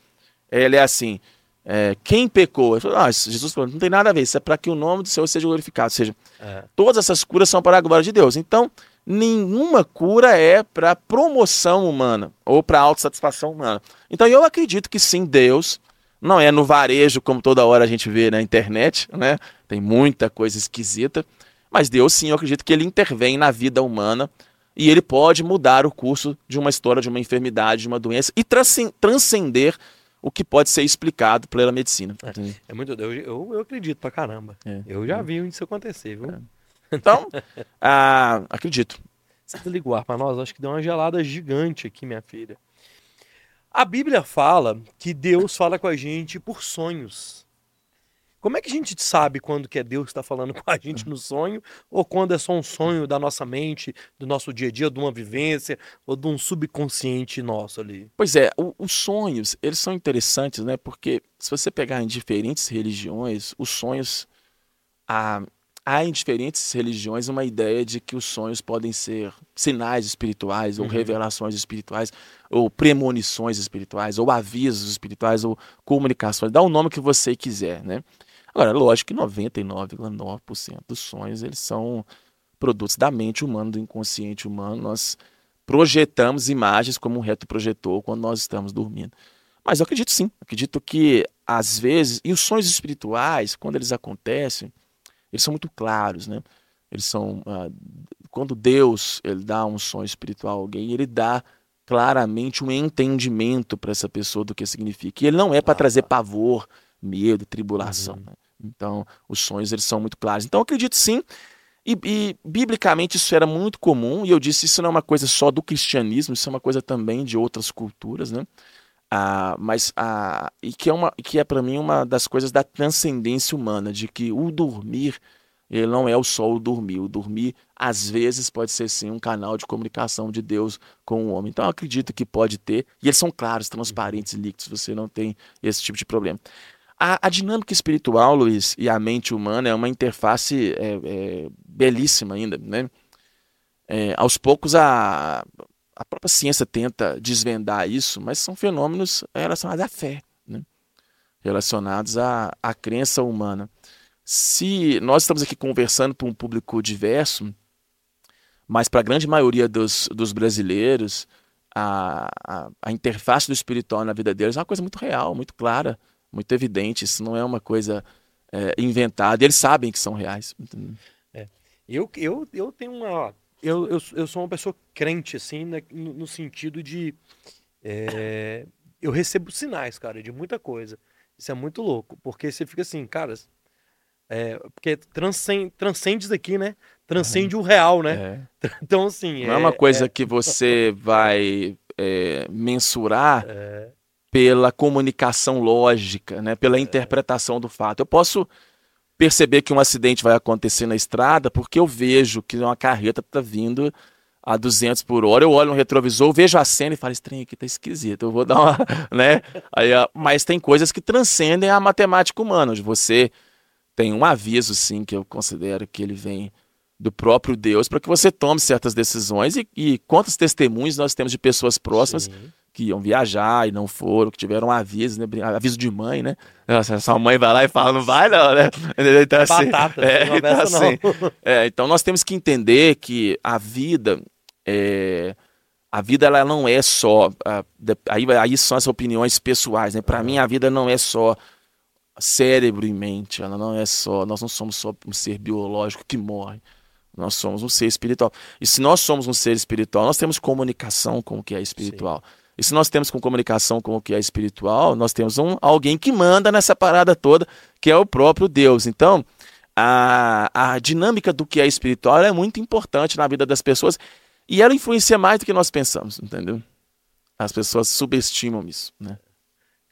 ele é assim? É, quem pecou? Ele falou, ah, Jesus falou, não tem nada a ver, isso é para que o nome do Senhor seja glorificado. Ou seja, é. todas essas curas são para a glória de Deus. Então, nenhuma cura é para promoção humana ou para autossatisfação humana. Então, eu acredito que sim, Deus não é no varejo, como toda hora a gente vê na internet, né? Tem muita coisa esquisita. Mas Deus, sim, eu acredito que ele intervém na vida humana e ele pode mudar o curso de uma história, de uma enfermidade, de uma doença e transcender o que pode ser explicado pela medicina. É, é muito. Eu, eu, eu, acredito pra caramba. É. Eu já vi isso acontecer, viu? Então, ah, acredito. Você desligou ar pra nós? Acho que deu uma gelada gigante aqui, minha filha. A Bíblia fala que Deus fala com a gente por sonhos. Como é que a gente sabe quando que é Deus que está falando com a gente no sonho, ou quando é só um sonho da nossa mente, do nosso dia a dia, de uma vivência, ou de um subconsciente nosso ali? Pois é, o- os sonhos, eles são interessantes, né? Porque se você pegar em diferentes religiões, os sonhos. Há, há em diferentes religiões uma ideia de que os sonhos podem ser sinais espirituais, ou Uhum. revelações espirituais, ou premonições espirituais, ou avisos espirituais, ou comunicações. Dá o nome que você quiser, né? Agora, lógico que 99,9% dos sonhos eles são produtos da mente humana, do inconsciente humano. Nós projetamos imagens como um retroprojetor quando nós estamos dormindo. Mas eu acredito sim, acredito que às vezes, e os sonhos espirituais, quando eles acontecem, eles são muito claros, né? Eles são ah, quando Deus ele dá um sonho espiritual a alguém, ele dá claramente um entendimento para essa pessoa do que significa. E ele não é para Ah, trazer pavor, medo, tribulação. Uhum. né? Então, os sonhos eles são muito claros. Então, eu acredito sim. E, e, biblicamente isso era muito comum, e eu disse isso não é uma coisa só do cristianismo, isso é uma coisa também de outras culturas, né? Ah, mas ah, e que é uma que é para mim uma das coisas da transcendência humana, de que o dormir ele não é o o dormir, o dormir às vezes pode ser sim um canal de comunicação de Deus com o homem. Então eu acredito que pode ter, e eles são claros, transparentes, líquidos, você não tem esse tipo de problema. A, a dinâmica espiritual, Luiz, e a mente humana é uma interface é, é, belíssima ainda, né? É, aos poucos a, a própria ciência tenta desvendar isso, mas são fenômenos relacionados à fé, né? relacionados à, à crença humana. Se nós estamos aqui conversando para um público diverso, mas para a grande maioria dos, dos brasileiros, a, a, a interface do espiritual na vida deles é uma coisa muito real, muito clara, muito evidente. Isso não é uma coisa é, inventada. Eles sabem que são reais. entendeu? Eu, eu, eu tenho uma. Eu, eu, eu sou uma pessoa crente, assim, né, no, no sentido de. é, eu recebo sinais, cara, de muita coisa. Isso é muito louco, porque você fica assim, cara. É, porque transcende, transcende isso daqui, né? Transcende o real, né? É. Então, assim. Não é uma coisa que você vai é, mensurar é, pela comunicação lógica, né? pela interpretação do fato. Eu posso perceber que um acidente vai acontecer na estrada porque eu vejo que uma carreta está vindo a 200 por hora, eu olho no retrovisor, vejo a cena e falo, trem aqui tá esquisito, eu vou dar uma, né? Aí, ó, mas tem coisas que transcendem a matemática humana, você tem um aviso, sim, que eu considero que ele vem do próprio Deus para que você tome certas decisões e, e quantos testemunhos nós temos de pessoas próximas sim. que iam viajar e não foram, que tiveram um aviso, né? Aviso de mãe, né? Nossa, Sua mãe vai lá e fala, não vai não, né? Então, assim, Batata, é, não então, assim, não. é, então nós temos que entender que a vida é, a vida ela não é só aí, aí são as opiniões pessoais, né? Para mim a vida não é só cérebro e mente, ela não é só, nós não somos só um ser biológico que morre. Nós somos um ser espiritual. E se nós somos um ser espiritual, nós temos comunicação com o que é espiritual. E se nós temos com comunicação com o que é espiritual, nós temos um, alguém que manda nessa parada toda, que é o próprio Deus. Então, a, a dinâmica do que é espiritual é muito importante na vida das pessoas e ela influencia mais do que nós pensamos, entendeu? As pessoas subestimam isso, né?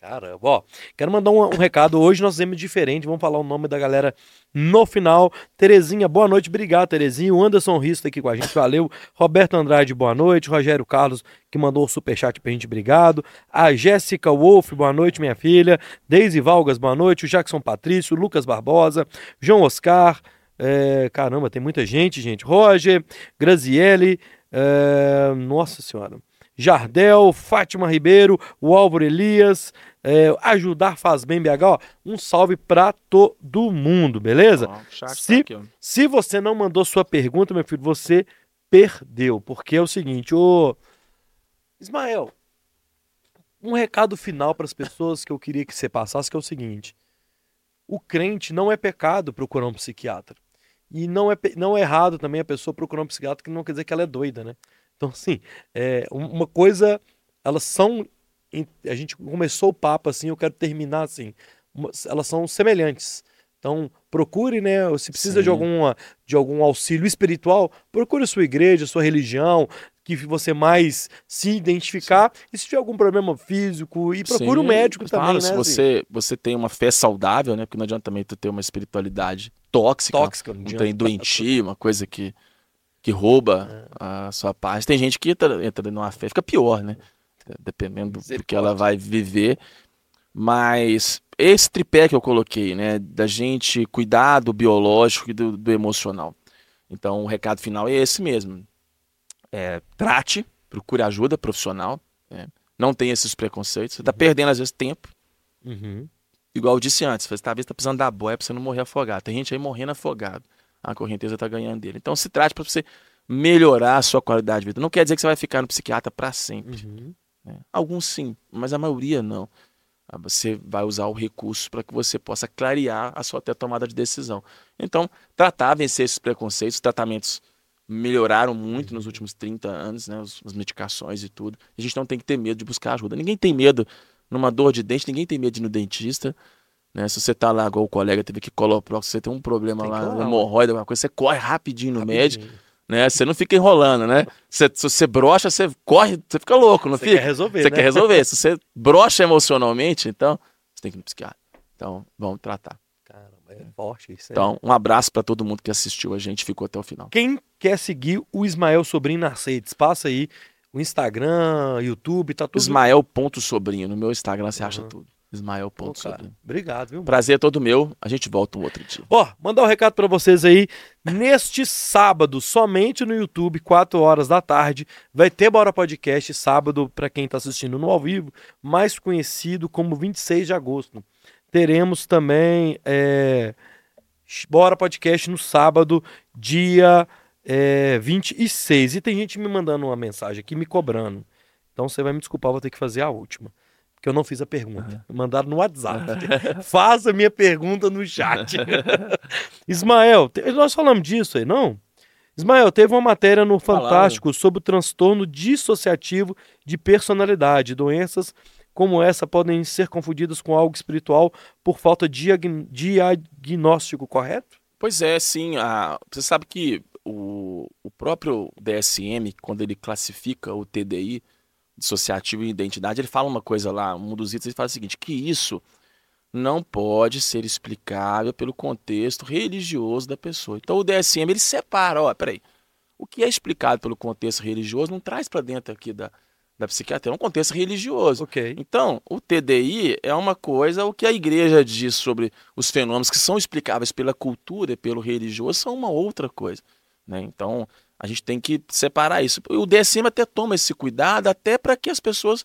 Caramba, ó, quero mandar um, um recado. Hoje nós temos diferente, vamos falar o nome da galera no final. Terezinha, boa noite, obrigado, Terezinha. O Anderson Risto tá aqui com a gente, valeu. Roberto Andrade, boa noite. Rogério Carlos, que mandou o superchat pra gente, obrigado. A Jéssica Wolf, boa noite, minha filha. Deise Valgas, boa noite. O Jackson Patrício, Lucas Barbosa, João Oscar. é, caramba, tem muita gente, gente. Roger, Graziele, é, nossa senhora. Jardel, Fátima Ribeiro, o Álvaro Elias, é, Ajudar Faz Bem BH, ó, um salve pra todo mundo, beleza? Tá Se- aqui. Se você não mandou sua pergunta, meu filho, você perdeu, porque é o seguinte, ô Ismael, um recado final para as pessoas que eu queria que você passasse, que é o seguinte: o crente não é pecado procurar um psiquiatra. E não é, não é errado também a pessoa procurar um psiquiatra, que não quer dizer que ela é doida, né? Então, assim, é, um- uma coisa, elas são. A gente começou o papo assim, eu quero terminar assim. elas são semelhantes. Então, procure, né? Se precisa de Sim. alguma de algum auxílio espiritual, procure a sua igreja, a sua religião, que você mais se identificar. E se tiver algum problema físico, e procure um Sim, médico eu também, falo, né? Se assim, você, você tem uma fé saudável, né? Porque não adianta também tu ter uma espiritualidade tóxica, tóxica, não um adianta. trem doentio, uma coisa que, que rouba É. a sua paz. Tem gente que entra, entra numa fé, fica pior, né? Dependendo do que ela vai viver. Mas esse tripé que eu coloquei, né? Da gente cuidar do biológico e do, do emocional. Então o recado final é esse mesmo. É, trate, procure ajuda profissional. né? Não tenha esses preconceitos. Você tá perdendo, às vezes, tempo. Uhum. Igual eu disse antes, você talvez tá precisando da boia pra você não morrer afogado. Tem gente aí morrendo afogado. A correnteza tá ganhando dele. Então se trate para você melhorar a sua qualidade de vida. Não quer dizer que você vai ficar no psiquiatra para sempre. Uhum. né? Alguns sim, mas a maioria não. Ah, Você vai usar o recurso para que você possa clarear a sua até tomada de decisão. Então, tratar, vencer esses preconceitos, os tratamentos melhoraram muito nos últimos 30 anos, né? os- As medicações e tudo. A gente não tem que ter medo de buscar ajuda. Ninguém tem medo numa dor de dente, ninguém tem medo de ir no dentista. Né? Se você tá lá, igual o colega teve que colocar, se você tem um problema Tem lá, hemorroida, alguma coisa, você corre rapidinho no médico, Rapidinho. né? Você não fica enrolando, né? Você, se você brocha, você corre, você fica louco, não Você fica? quer resolver, Você né? quer resolver. Se você brocha emocionalmente, então você tem que ir no psiquiatra. Então, vamos tratar. Caramba, é forte isso. aí. Então, um abraço para todo mundo que assistiu a gente, ficou até o final. Quem quer seguir o Ismael Sobrinho Narcedes, passa aí o Instagram, YouTube, tá tudo. Ismael.sobrinho. No meu Instagram você acha Uhum. tudo. Pô, cara, Ismael.sobrinho. Obrigado, viu? Prazer é todo meu. A gente volta um outro dia. Ó, mandar um recado pra vocês aí. Neste sábado, somente no YouTube, 4 horas da tarde, vai ter Bora Podcast sábado pra quem tá assistindo no ao vivo, mais conhecido como 26 de agosto. Teremos também é, Bora Podcast no sábado, dia é, 26. E tem gente me mandando uma mensagem aqui me cobrando. Então você vai me desculpar, vou ter que fazer a última. Porque eu não fiz a pergunta. Mandaram no WhatsApp. Faça minha pergunta no chat. Ismael, nós falamos disso aí, não? Ismael, teve uma matéria no Falaram. Fantástico sobre o transtorno dissociativo de personalidade. Doenças como essa podem ser confundidas com algo espiritual por falta de diagn- diagnóstico, correto? Pois é, sim. A... Você sabe que o, o próprio DSM, quando ele classifica o TDI, dissociativo e identidade, ele fala uma coisa lá, um dos itens, ele fala o seguinte, que isso não pode ser explicável pelo contexto religioso da pessoa. Então o DSM, ele separa, ó, peraí, o que é explicado pelo contexto religioso não traz para dentro aqui da, da psiquiatria, é um contexto religioso. Ok. Então, o TDI é uma coisa, o que a igreja diz sobre os fenômenos que são explicáveis pela cultura e pelo religioso são uma outra coisa. Né? Então, a gente tem que separar isso. O DSM até toma esse cuidado, até para que as pessoas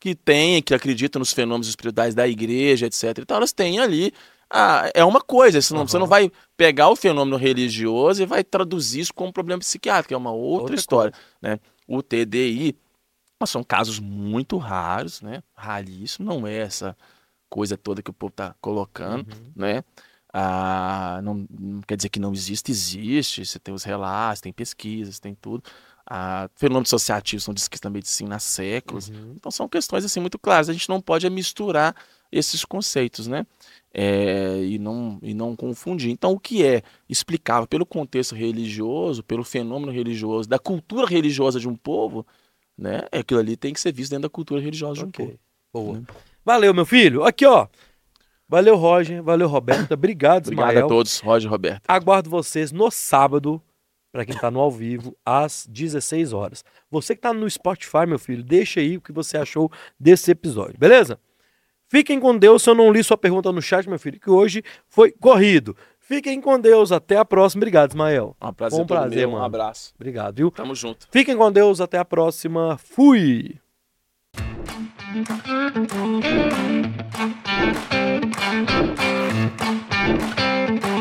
que têm, que acreditam nos fenômenos espirituais da igreja, etc. Então, elas têm ali. Ah, é uma coisa, senão, você Aham. não vai pegar o fenômeno religioso e vai traduzir isso como problema psiquiátrico, é uma outra, Outra história. Né? O TDI mas são casos muito raros, né? Raríssimo, não é essa coisa toda que o povo está colocando, Uhum. né? Ah, não, não quer dizer que não existe, existe. Você tem os relatos, tem pesquisas, tem tudo. Ah, fenômenos associativos são descritos na medicina há séculos. Uhum. Então são questões assim muito claras. A gente não pode é misturar esses conceitos, né? É, e, não, e não confundir. Então, o que é explicável pelo contexto religioso, pelo fenômeno religioso, da cultura religiosa de um povo, né? Aquilo ali tem que ser visto dentro da cultura religiosa de um povo. Boa. Né? Valeu, meu filho. Aqui, ó. Valeu, Roger. Valeu, Roberta. Obrigado, Obrigado Ismael. a todos, Roger e Roberto. Aguardo vocês no sábado, para quem tá no ao vivo, às 16 horas. Você que tá no Spotify, meu filho, deixa aí o que você achou desse episódio, beleza? Fiquem com Deus. Se eu não li sua pergunta no chat, meu filho, que hoje foi corrido. Fiquem com Deus. Até a próxima. Obrigado, Ismael. Um prazer, prazer, meu, mano. Um abraço. Obrigado, viu? Tamo junto. Fiquem com Deus. Até a próxima. Fui. Thank you.